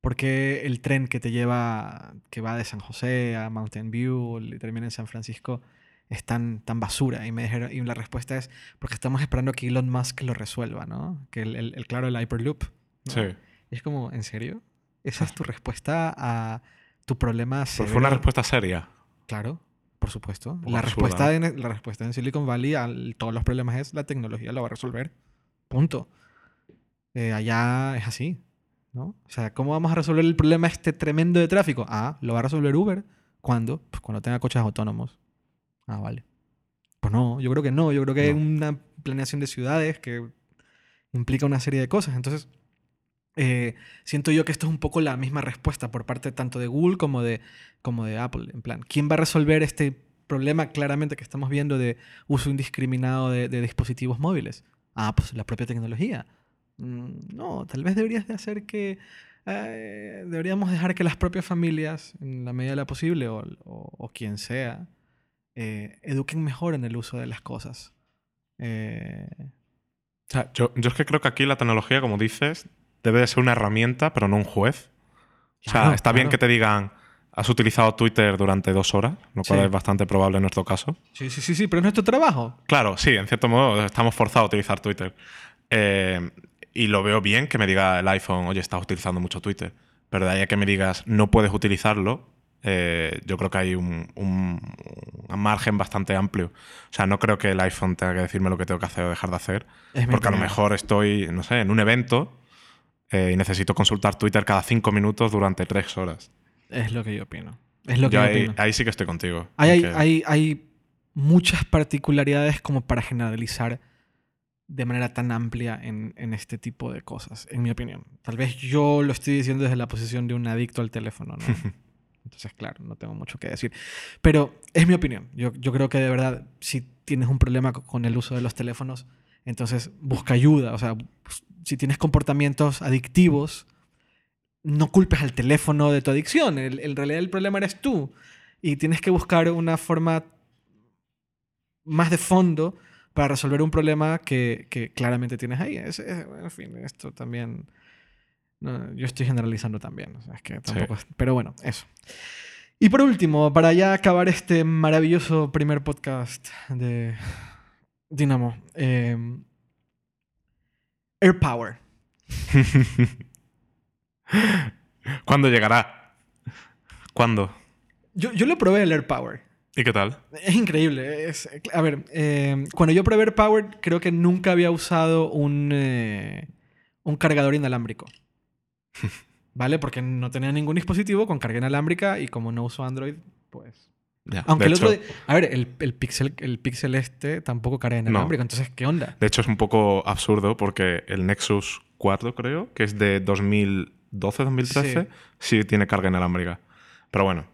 por qué el tren que te lleva. que va de San José a Mountain View y termina en San Francisco es tan, tan basura. Y, me dijeron, y la respuesta es porque estamos esperando que Elon Musk lo resuelva, ¿no? Que el, el- el- claro, el Hyperloop. ¿no? Sí. Y es como, ¿en serio? ¿Esa es tu respuesta a tu problema Pero fue una respuesta seria. Claro, por supuesto. La absurda, respuesta, en, la respuesta en Silicon Valley a todos los problemas es la tecnología lo va a resolver. Punto. Eh, allá es así. ¿no? O sea, ¿cómo vamos a resolver el problema este tremendo de tráfico? Ah, lo va a resolver Uber. ¿Cuándo? Pues cuando tenga coches autónomos. Ah, vale. Pues no, yo creo que no. Yo creo que hay No. una planeación de ciudades que implica una serie de cosas. Entonces, eh, siento yo que esto es un poco la misma respuesta por parte tanto de Google como de, como de Apple. En plan, ¿quién va a resolver este problema claramente que estamos viendo de uso indiscriminado de, dispositivos móviles? Ah, pues la propia tecnología. Mm, no, tal vez deberías de hacer que... eh, deberíamos dejar que las propias familias, en la medida de lo posible, o, o- quien sea, eh, eduquen mejor en el uso de las cosas. O sea, yo es que creo que aquí la tecnología, como dices, debe de ser una herramienta, pero no un juez. O sea, Claro, está bien que te digan, has utilizado Twitter durante dos horas, lo cual Sí. es bastante probable en nuestro caso. sí, sí, sí, sí, pero es nuestro trabajo. Claro, sí, en cierto modo estamos forzados a utilizar Twitter. Eh, Y lo veo bien que me diga el iPhone, oye, estás utilizando mucho Twitter. Pero de ahí a que me digas, no puedes utilizarlo, eh, yo creo que hay un, un- un margen bastante amplio. O sea, no creo que el iPhone tenga que decirme lo que tengo que hacer o dejar de hacer. Es Porque a lo mejor estoy, no sé, en un evento eh, y necesito consultar Twitter cada cinco minutos durante tres horas. Es lo que yo opino. Es lo que Yo yo ahí, opino. ahí sí que estoy contigo. Hay, hay, porque- hay, hay muchas particularidades como para generalizar de manera tan amplia en, en este tipo de cosas, en mi opinión. Tal vez yo lo estoy diciendo desde la posición de un adicto al teléfono, ¿no? Entonces, claro, no tengo mucho que decir. Pero es mi opinión. Yo, yo creo que de verdad, si tienes un problema co- con el uso de los teléfonos, entonces busca ayuda. O sea, si tienes comportamientos adictivos, no culpes al teléfono de tu adicción. El- en realidad el problema eres tú. Y tienes que buscar una forma más de fondo para resolver un problema que, que claramente tienes ahí. Es- es- en fin, esto también... no, yo estoy generalizando también. o sea, es que tampoco es- pero bueno, eso. Y por último, para ya acabar este maravilloso primer podcast de Dynamo, eh, Air Power. ¿Cuándo llegará? ¿Cuándo? Yo, yo lo probé el Air Power. ¿Y qué tal? Es increíble. Es, a ver, eh, cuando yo probé Air Power, creo que nunca había usado un, eh, un cargador inalámbrico. ¿Vale? Porque no tenía ningún dispositivo con carga inalámbrica y como no uso Android, pues... Ya. Aunque el otro... hecho- A ver, el, el, Pixel, el Pixel este tampoco carga inalámbrico. Entonces, ¿qué onda? De hecho, es un poco absurdo porque el Nexus 4, creo, que es de 2012-2013, sí. tiene carga inalámbrica. Pero bueno,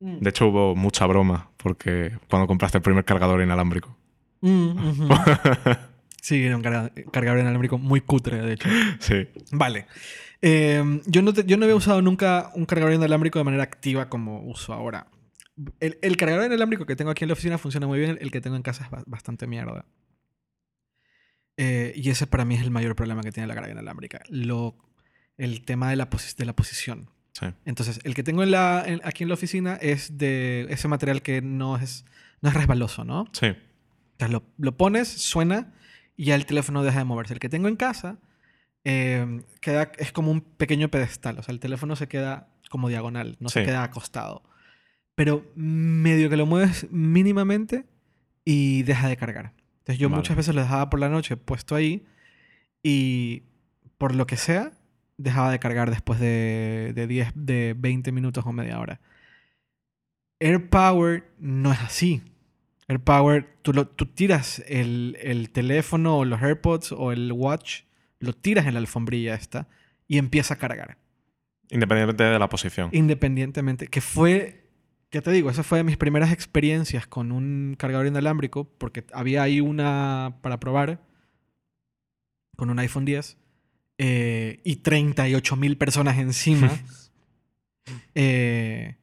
Mm. de hecho hubo mucha broma porque cuando compraste el primer cargador inalámbrico. Mm, sí, era un carga- cargador inalámbrico muy cutre, de hecho. sí. Vale. Eh, yo, no te- yo no había usado nunca un cargador inalámbrico de manera activa como uso ahora. El, el cargador inalámbrico que tengo aquí en la oficina funciona muy bien, el que tengo en casa es ba- bastante mierda. Eh, y ese para mí es el mayor problema que tiene la carga inalámbrica. Lo, el tema de la, posi- de la posición. Sí. Entonces, el que tengo en la, en- aquí en la oficina es de ese material que no es, no es resbaloso, ¿no? Sí. Entonces lo, lo pones, suena y ya el teléfono deja de moverse. El que tengo en casa eh, queda, es como un pequeño pedestal. O sea, el teléfono se queda como diagonal, no se queda acostado. Pero medio que lo mueves mínimamente y deja de cargar. Entonces yo Vale. muchas veces lo dejaba por la noche puesto ahí y por lo que sea, dejaba de cargar después de, de 10, de 20 minutos o media hora. AirPower no es así. AirPower, tú, lo, tú tiras el, el teléfono o los AirPods o el Watch, lo tiras en la alfombrilla esta y empieza a cargar. Independientemente de la posición. Independientemente. Que fue, ya te digo, esa fue de mis primeras experiencias con un cargador inalámbrico, porque había ahí una para probar con un iPhone 10 eh, y 38 mil personas encima. Eh,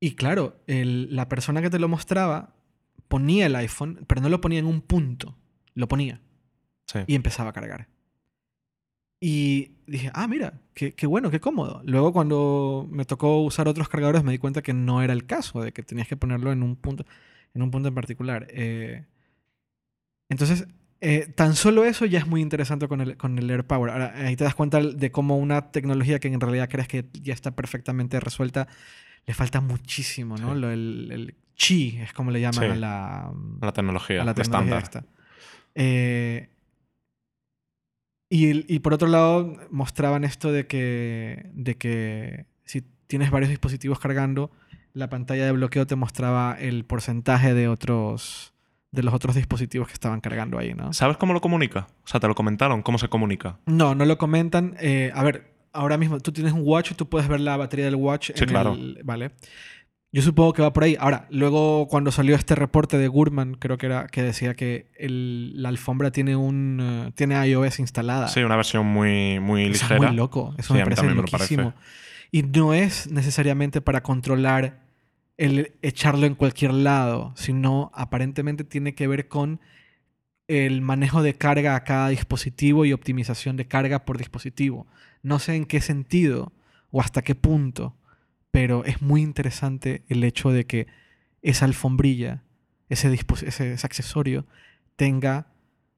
y claro, el- la persona que te lo mostraba ponía el iPhone, pero no lo ponía en un punto, lo ponía Sí. y empezaba a cargar. Y dije, ah, mira, qué, qué bueno, qué cómodo. Luego cuando me tocó usar otros cargadores me di cuenta que no era el caso, de que tenías que ponerlo en un punto en, un punto en particular. Eh, entonces, eh, tan solo eso ya es muy interesante con el, con el AirPower. Ahora, ahí te das cuenta de cómo una tecnología que en realidad crees que ya está perfectamente resuelta, le falta muchísimo, ¿no? Sí. Lo- el, el chi es como le llaman Sí. a la A la tecnología, a la tecnología estándar. Eh, y, y por otro lado, mostraban esto de que, de que si tienes varios dispositivos cargando, la pantalla de bloqueo te mostraba el porcentaje de otros de los otros dispositivos que estaban cargando ahí, ¿no? ¿Sabes cómo lo comunica? O sea, te lo comentaron, ¿cómo se comunica? No, no lo comentan. Eh, a ver, ahora mismo tú tienes un watch y tú puedes ver la batería del watch. Sí, en claro. el- vale. Yo supongo que va por ahí. Ahora, luego cuando salió este reporte de Gurman, creo que era que decía que el- la alfombra tiene un eh, tiene iOS instalada. Sí, una versión muy, muy Eso es ligera. muy loco. Eso Sí, me parece también me parece. loquísimo. Y no es necesariamente para controlar el echarlo en cualquier lado, sino aparentemente tiene que ver con el manejo de carga a cada dispositivo y optimización de carga por dispositivo. No sé en qué sentido o hasta qué punto, pero es muy interesante el hecho de que esa alfombrilla, ese, dispos- ese, ese accesorio, tenga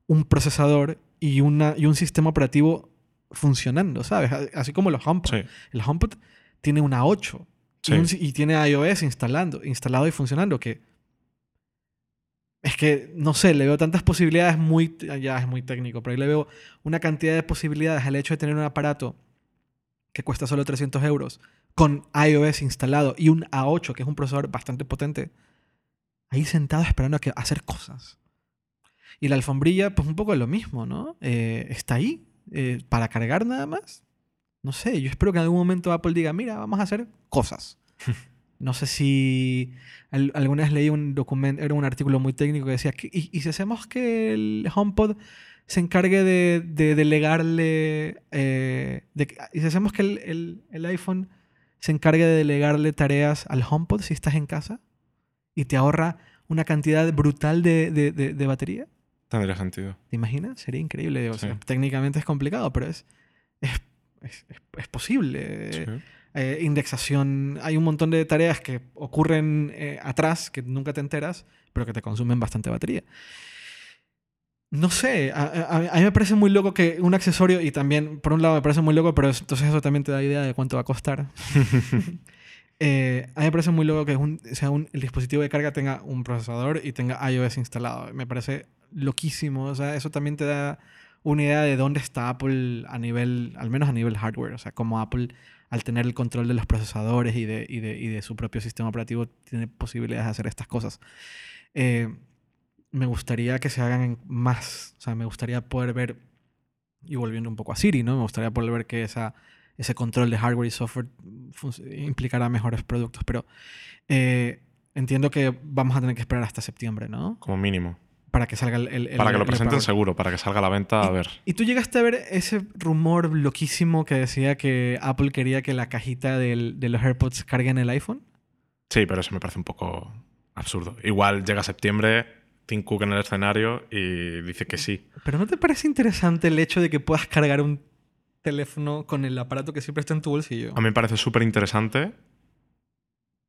un procesador y, una, y un sistema operativo funcionando, ¿sabes? Así como los HomePod. Sí. El HomePod tiene una 8 y, un y tiene iOS instalando, instalado y funcionando que es que no sé, le veo tantas posibilidades muy ya es muy técnico, pero ahí le veo una cantidad de posibilidades al hecho de tener un aparato que cuesta solo 300 euros con iOS instalado y un A8 que es un procesador bastante potente ahí sentado esperando a, que, a hacer cosas. Y la alfombrilla, pues un poco lo mismo, ¿no? Eh, está ahí eh, para cargar nada más. No sé, yo espero que en algún momento Apple diga, mira, vamos a hacer cosas. No sé si al- alguna vez leí un documento, era un artículo muy técnico que decía, "¿Qué- ¿y, y si hacemos que el HomePod se encargue de, de delegarle, eh, de que- y si hacemos que el, el- el iPhone se encargue de delegarle tareas al HomePod si estás en casa y te ahorra una cantidad brutal de, batería? Tendría sentido. ¿Te imaginas? Sería increíble. O sea, Sí. técnicamente es complicado, pero es, es, es- es- es posible. Sí. Eh, indexación. Hay un montón de tareas que ocurren eh, atrás que nunca te enteras, pero que te consumen bastante batería. No sé, a, a- a mí me parece muy loco que un accesorio, y también, por un lado me parece muy loco, pero es- entonces eso también te da idea de cuánto va a costar. Eh, a mí me parece muy loco que un, sea un- el dispositivo de carga tenga un procesador y tenga iOS instalado. Me parece loquísimo. O sea, eso también te da una idea de dónde está Apple a nivel, al menos a nivel hardware. O sea, cómo Apple, al tener el control de los procesadores y de, y de, y de su propio sistema operativo, tiene posibilidades de hacer estas cosas. Eh, me gustaría que se hagan más. O sea, me gustaría poder ver, y volviendo un poco a Siri, ¿no? Me gustaría poder ver que esa, ese control de hardware y software implicará mejores productos. Pero eh, entiendo que vamos a tener que esperar hasta septiembre, ¿no? Como mínimo. Para que salga el. el- el- para que lo presenten seguro, para que salga a la venta, a ver. ¿Y tú llegaste a ver ese rumor loquísimo que decía que Apple quería que la cajita del- de los AirPods cargue en el iPhone? Sí, pero eso me parece un poco absurdo. Igual llega septiembre, Tim Cook en el escenario y dice que sí. ¿Pero no te parece interesante el hecho de que puedas cargar un teléfono con el aparato que siempre está en tu bolsillo? A mí me parece súper interesante,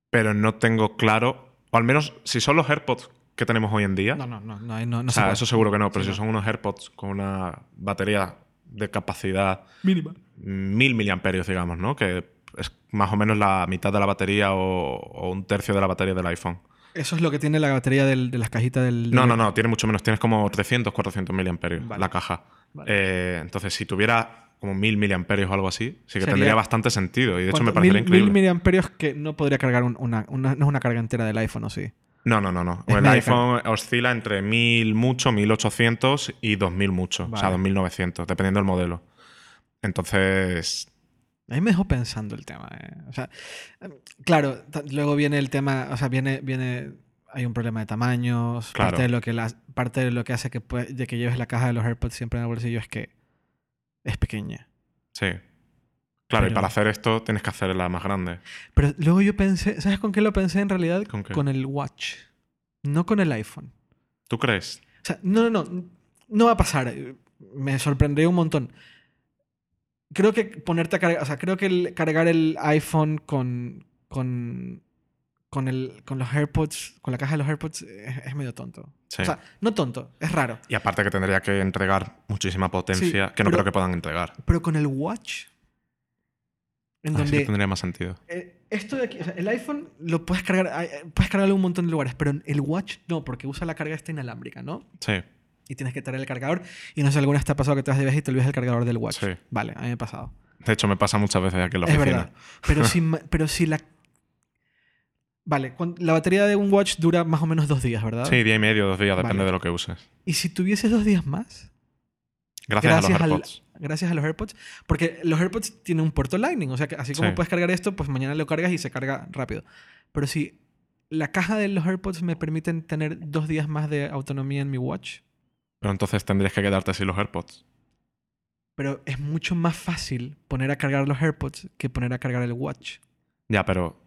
pero no tengo claro, o al menos si son los AirPods que tenemos hoy en día. No, no, no, no, no, no o se sea, eso seguro que no, pero Sí, si son unos AirPods con una batería de capacidad Mínima. mil miliamperios, digamos, ¿no? Que es más o menos la mitad de la batería o, o un tercio de la batería del iPhone. Eso es lo que tiene la batería del- de las cajitas del... No, no, no, tiene mucho menos. Tienes como 300, 400 miliamperios Vale. la caja. Vale. Eh, entonces, si tuviera como mil miliamperios o algo así, sí que Sería- tendría bastante sentido. Y de hecho me parecería mil, increíble. Mil miliamperios que no podría cargar un- una, una- No es una carga entera del iPhone, ¿o sí? No, no, no, no. Es El iPhone oscila entre 1000 mucho, 1800 y 2000 mucho. O sea, Vale. 2900, dependiendo del modelo. Entonces, A mí me dejó pensando el tema. eh. O sea, claro, luego viene el tema, o sea, viene, viene, hay un problema de tamaños. Claro. Parte de lo que la- parte de lo que hace que, de que lleves la caja de los AirPods siempre en el bolsillo es que es pequeña. sí. Claro, y Pero- para hacer esto tienes que hacerla más grande. Pero luego yo pensé, ¿sabes con qué lo pensé en realidad? ¿Con qué? el Watch, no con el iPhone. ¿Tú crees? O sea, no, no, no. No va a pasar. Me sorprendería un montón. Creo que ponerte a cargar. O sea, creo que el cargar el iPhone con. con. con, el, con los AirPods. con la caja de los AirPods es, es medio tonto. Sí. O sea, no tonto, es raro. y aparte que tendría que entregar muchísima potencia Sí, que no pero- creo que puedan entregar. Pero con el Watch. En sí donde. tendría más sentido. eh, esto de aquí, o sea, el iPhone lo puedes cargar, puedes cargarlo en un montón de lugares, pero el Watch no, porque usa la carga esta inalámbrica, ¿no? Sí. Y tienes que traer el cargador. Y no sé, alguna vez te ha pasado que te vas de viaje y te olvidas el cargador del Watch. Sí. Vale, a mí me ha pasado. De hecho, me pasa muchas veces aquí en la Es oficina. verdad. Pero si, pero si la. Vale, la batería de un watch dura más o menos dos días, ¿verdad? Sí, día y medio, dos días, depende Vale. de lo que uses. Y si tuvieses dos días más, Gracias, a los al- AirPods. gracias a los AirPods, porque los AirPods tienen un puerto Lightning, o sea que así como Sí. puedes cargar esto, pues mañana lo cargas y se carga rápido. Pero si la caja de los AirPods me permiten tener dos días más de autonomía en mi watch, Pero entonces tendrías que quedarte sin los AirPods. pero es mucho más fácil poner a cargar los AirPods que poner a cargar el watch. Ya, pero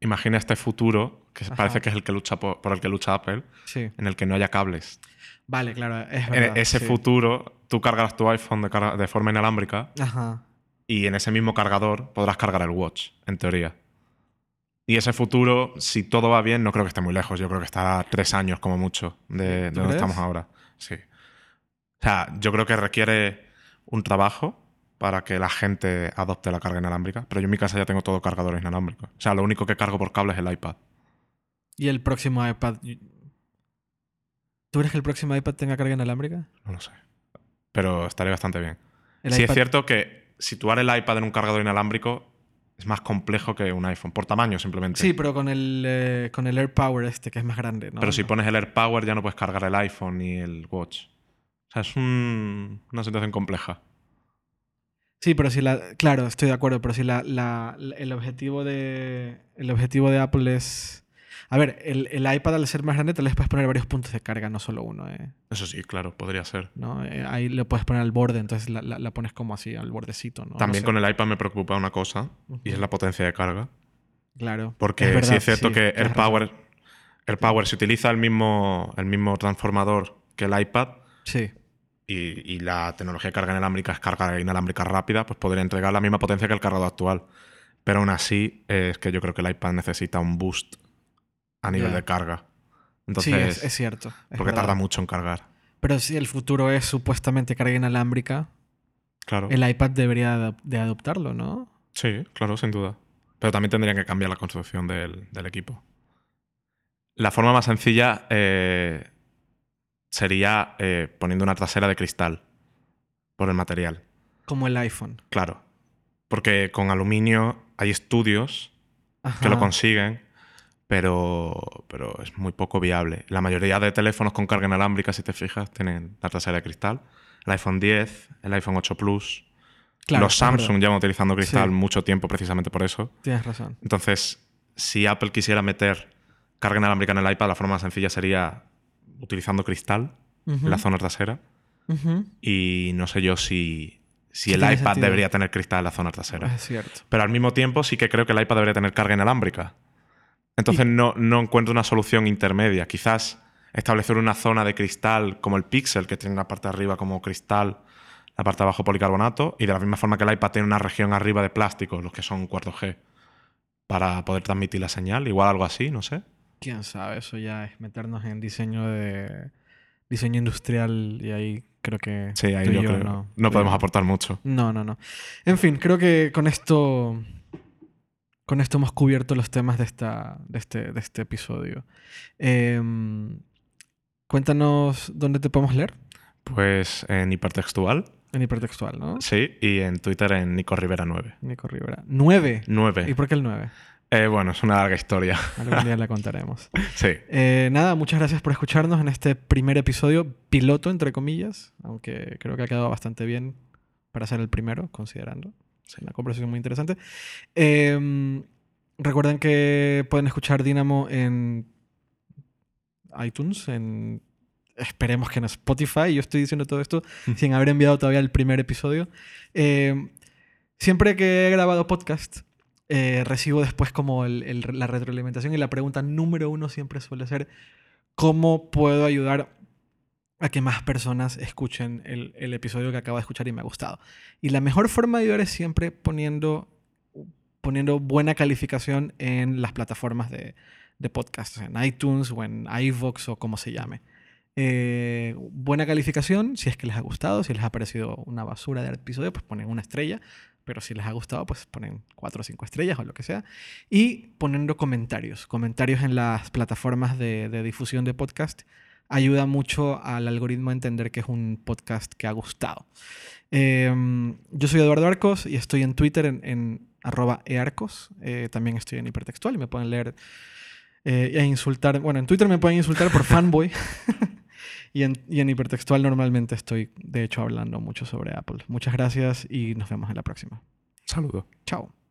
imagina este futuro, que Ajá. parece que es el que lucha por, por el que lucha Apple, Sí. en el que no haya cables. Vale, claro, es En verdad. ese sí. futuro, tú cargas tu iPhone de, carga- de forma inalámbrica Ajá. y en ese mismo cargador podrás cargar el Watch, en teoría. Y ese futuro, si todo va bien, no creo que esté muy lejos. Yo creo que estará tres años como mucho de, de ¿Tú donde estamos ahora. Sí. Sea, yo creo que requiere un trabajo para que la gente adopte la carga inalámbrica, pero yo en mi casa ya tengo todo cargadores inalámbricos. O sea, lo único que cargo por cable es el iPad. Y el próximo iPad. ¿Tú crees que el próximo iPad tenga carga inalámbrica? No lo sé. Pero estaría bastante bien. Sí es cierto que situar el iPad en un cargador inalámbrico es más complejo que un iPhone, por tamaño simplemente. Sí, pero con el, eh, con el AirPower este, que es más grande, ¿no? Pero si pones el AirPower ya no puedes cargar el iPhone ni el Watch. O sea, es un- una situación compleja. Sí, pero si la... Claro, estoy de acuerdo, pero si la, la- la- el, objetivo de, el objetivo de Apple es... A ver, el, el iPad al ser más grande te les puedes poner varios puntos de carga, no solo uno, ¿eh? Eso sí, claro, podría ser. ¿no? Eh, ahí le puedes poner al borde, entonces la, la- pones como así, al bordecito, ¿no? También No sé. con el iPad me preocupa una cosa, y es la potencia de carga. Claro. Porque verdad, sí es cierto sí, que AirPower, AirPower, si utiliza el mismo, el mismo transformador que el iPad. Sí. Y, y la tecnología de carga inalámbrica es carga inalámbrica rápida, pues podría entregar la misma potencia que el cargador actual. Pero aún así, eh, es que yo creo que el iPad necesita un boost a nivel de carga. sí, Entonces, es, es cierto. es porque verdad. tarda mucho en cargar. Pero si el futuro es supuestamente carga inalámbrica, Claro. el iPad debería de, de adoptarlo, ¿no? Sí, claro, sin duda. Pero también tendrían que cambiar la construcción del, del equipo. La forma más sencilla eh, sería eh, poniendo una trasera de cristal por el material. Como el iPhone. Claro. Porque con aluminio hay estudios que lo consiguen, pero, pero es muy poco viable. La mayoría de teléfonos con carga inalámbrica, si te fijas, tienen la trasera de cristal. El iPhone 10, el iPhone 8 Plus. Claro, los. Samsung llevan utilizando cristal Sí. mucho tiempo precisamente por eso. Tienes razón. Entonces, si Apple quisiera meter carga inalámbrica en el iPad, la forma más sencilla sería utilizando cristal en la zona trasera. Y no sé yo si, si el iPad sentido. debería tener cristal en la zona trasera. Es cierto. Pero al mismo tiempo sí que creo que el iPad debería tener carga inalámbrica. Entonces no, no encuentro una solución intermedia. Quizás establecer una zona de cristal como el Pixel, que tiene la parte de arriba como cristal, la parte de abajo policarbonato, y de la misma forma que el iPad tiene una región arriba de plástico, los que son cuarto G, para poder transmitir la señal. Igual algo así, no sé. Quién sabe, eso ya es meternos en diseño de diseño industrial y ahí creo que Sí, ahí tú y yo yo creo. no, No, y podemos aportar mucho. No, no, no. En fin, creo que con esto con esto hemos cubierto los temas de esta de este de este episodio. Em, cuéntanos dónde te podemos leer Pues en hipertextual, en hipertextual, ¿no? sí, y en Twitter en Nico Rivera 9. Nico Rivera. 9. ¿Y 9. por qué el 9? Eh, bueno, es una larga historia. Algún día la contaremos. sí. Eh, nada, muchas gracias por escucharnos en este primer episodio, piloto, entre comillas, aunque creo que ha quedado bastante bien para ser el primero, considerando. Es una conversación muy interesante. Eh, recuerden que pueden escuchar Dynamo en iTunes, en esperemos que en Spotify. Yo estoy diciendo todo esto sin haber enviado todavía el primer episodio. Eh, siempre que he grabado podcast, eh, recibo después como la retroalimentación y la pregunta número uno siempre suele ser ¿cómo puedo ayudar a que más personas escuchen el, el episodio que acabo de escuchar y me ha gustado? Y la mejor forma de ayudar es siempre poniendo, poniendo buena calificación en las plataformas de, de podcast, en iTunes o en iVoox o como se llame. Eh, buena calificación, si es que les ha gustado, si les ha parecido una basura de episodio, pues ponen una estrella, pero si les ha gustado, pues ponen cuatro o cinco estrellas o lo que sea. Y poniendo comentarios, comentarios en las plataformas de, de difusión de podcast, ayuda mucho al algoritmo a entender que es un podcast que ha gustado. Eh, yo soy Eduardo Arcos y estoy en Twitter en, en arroba earcos. Eh, también estoy en hipertextual y me pueden leer eh, e insultar. Bueno, en Twitter me pueden insultar por fanboy. Y, en, y en hipertextual normalmente estoy, de hecho, hablando mucho sobre Apple. Muchas gracias y nos vemos en la próxima. Saludo. Chao.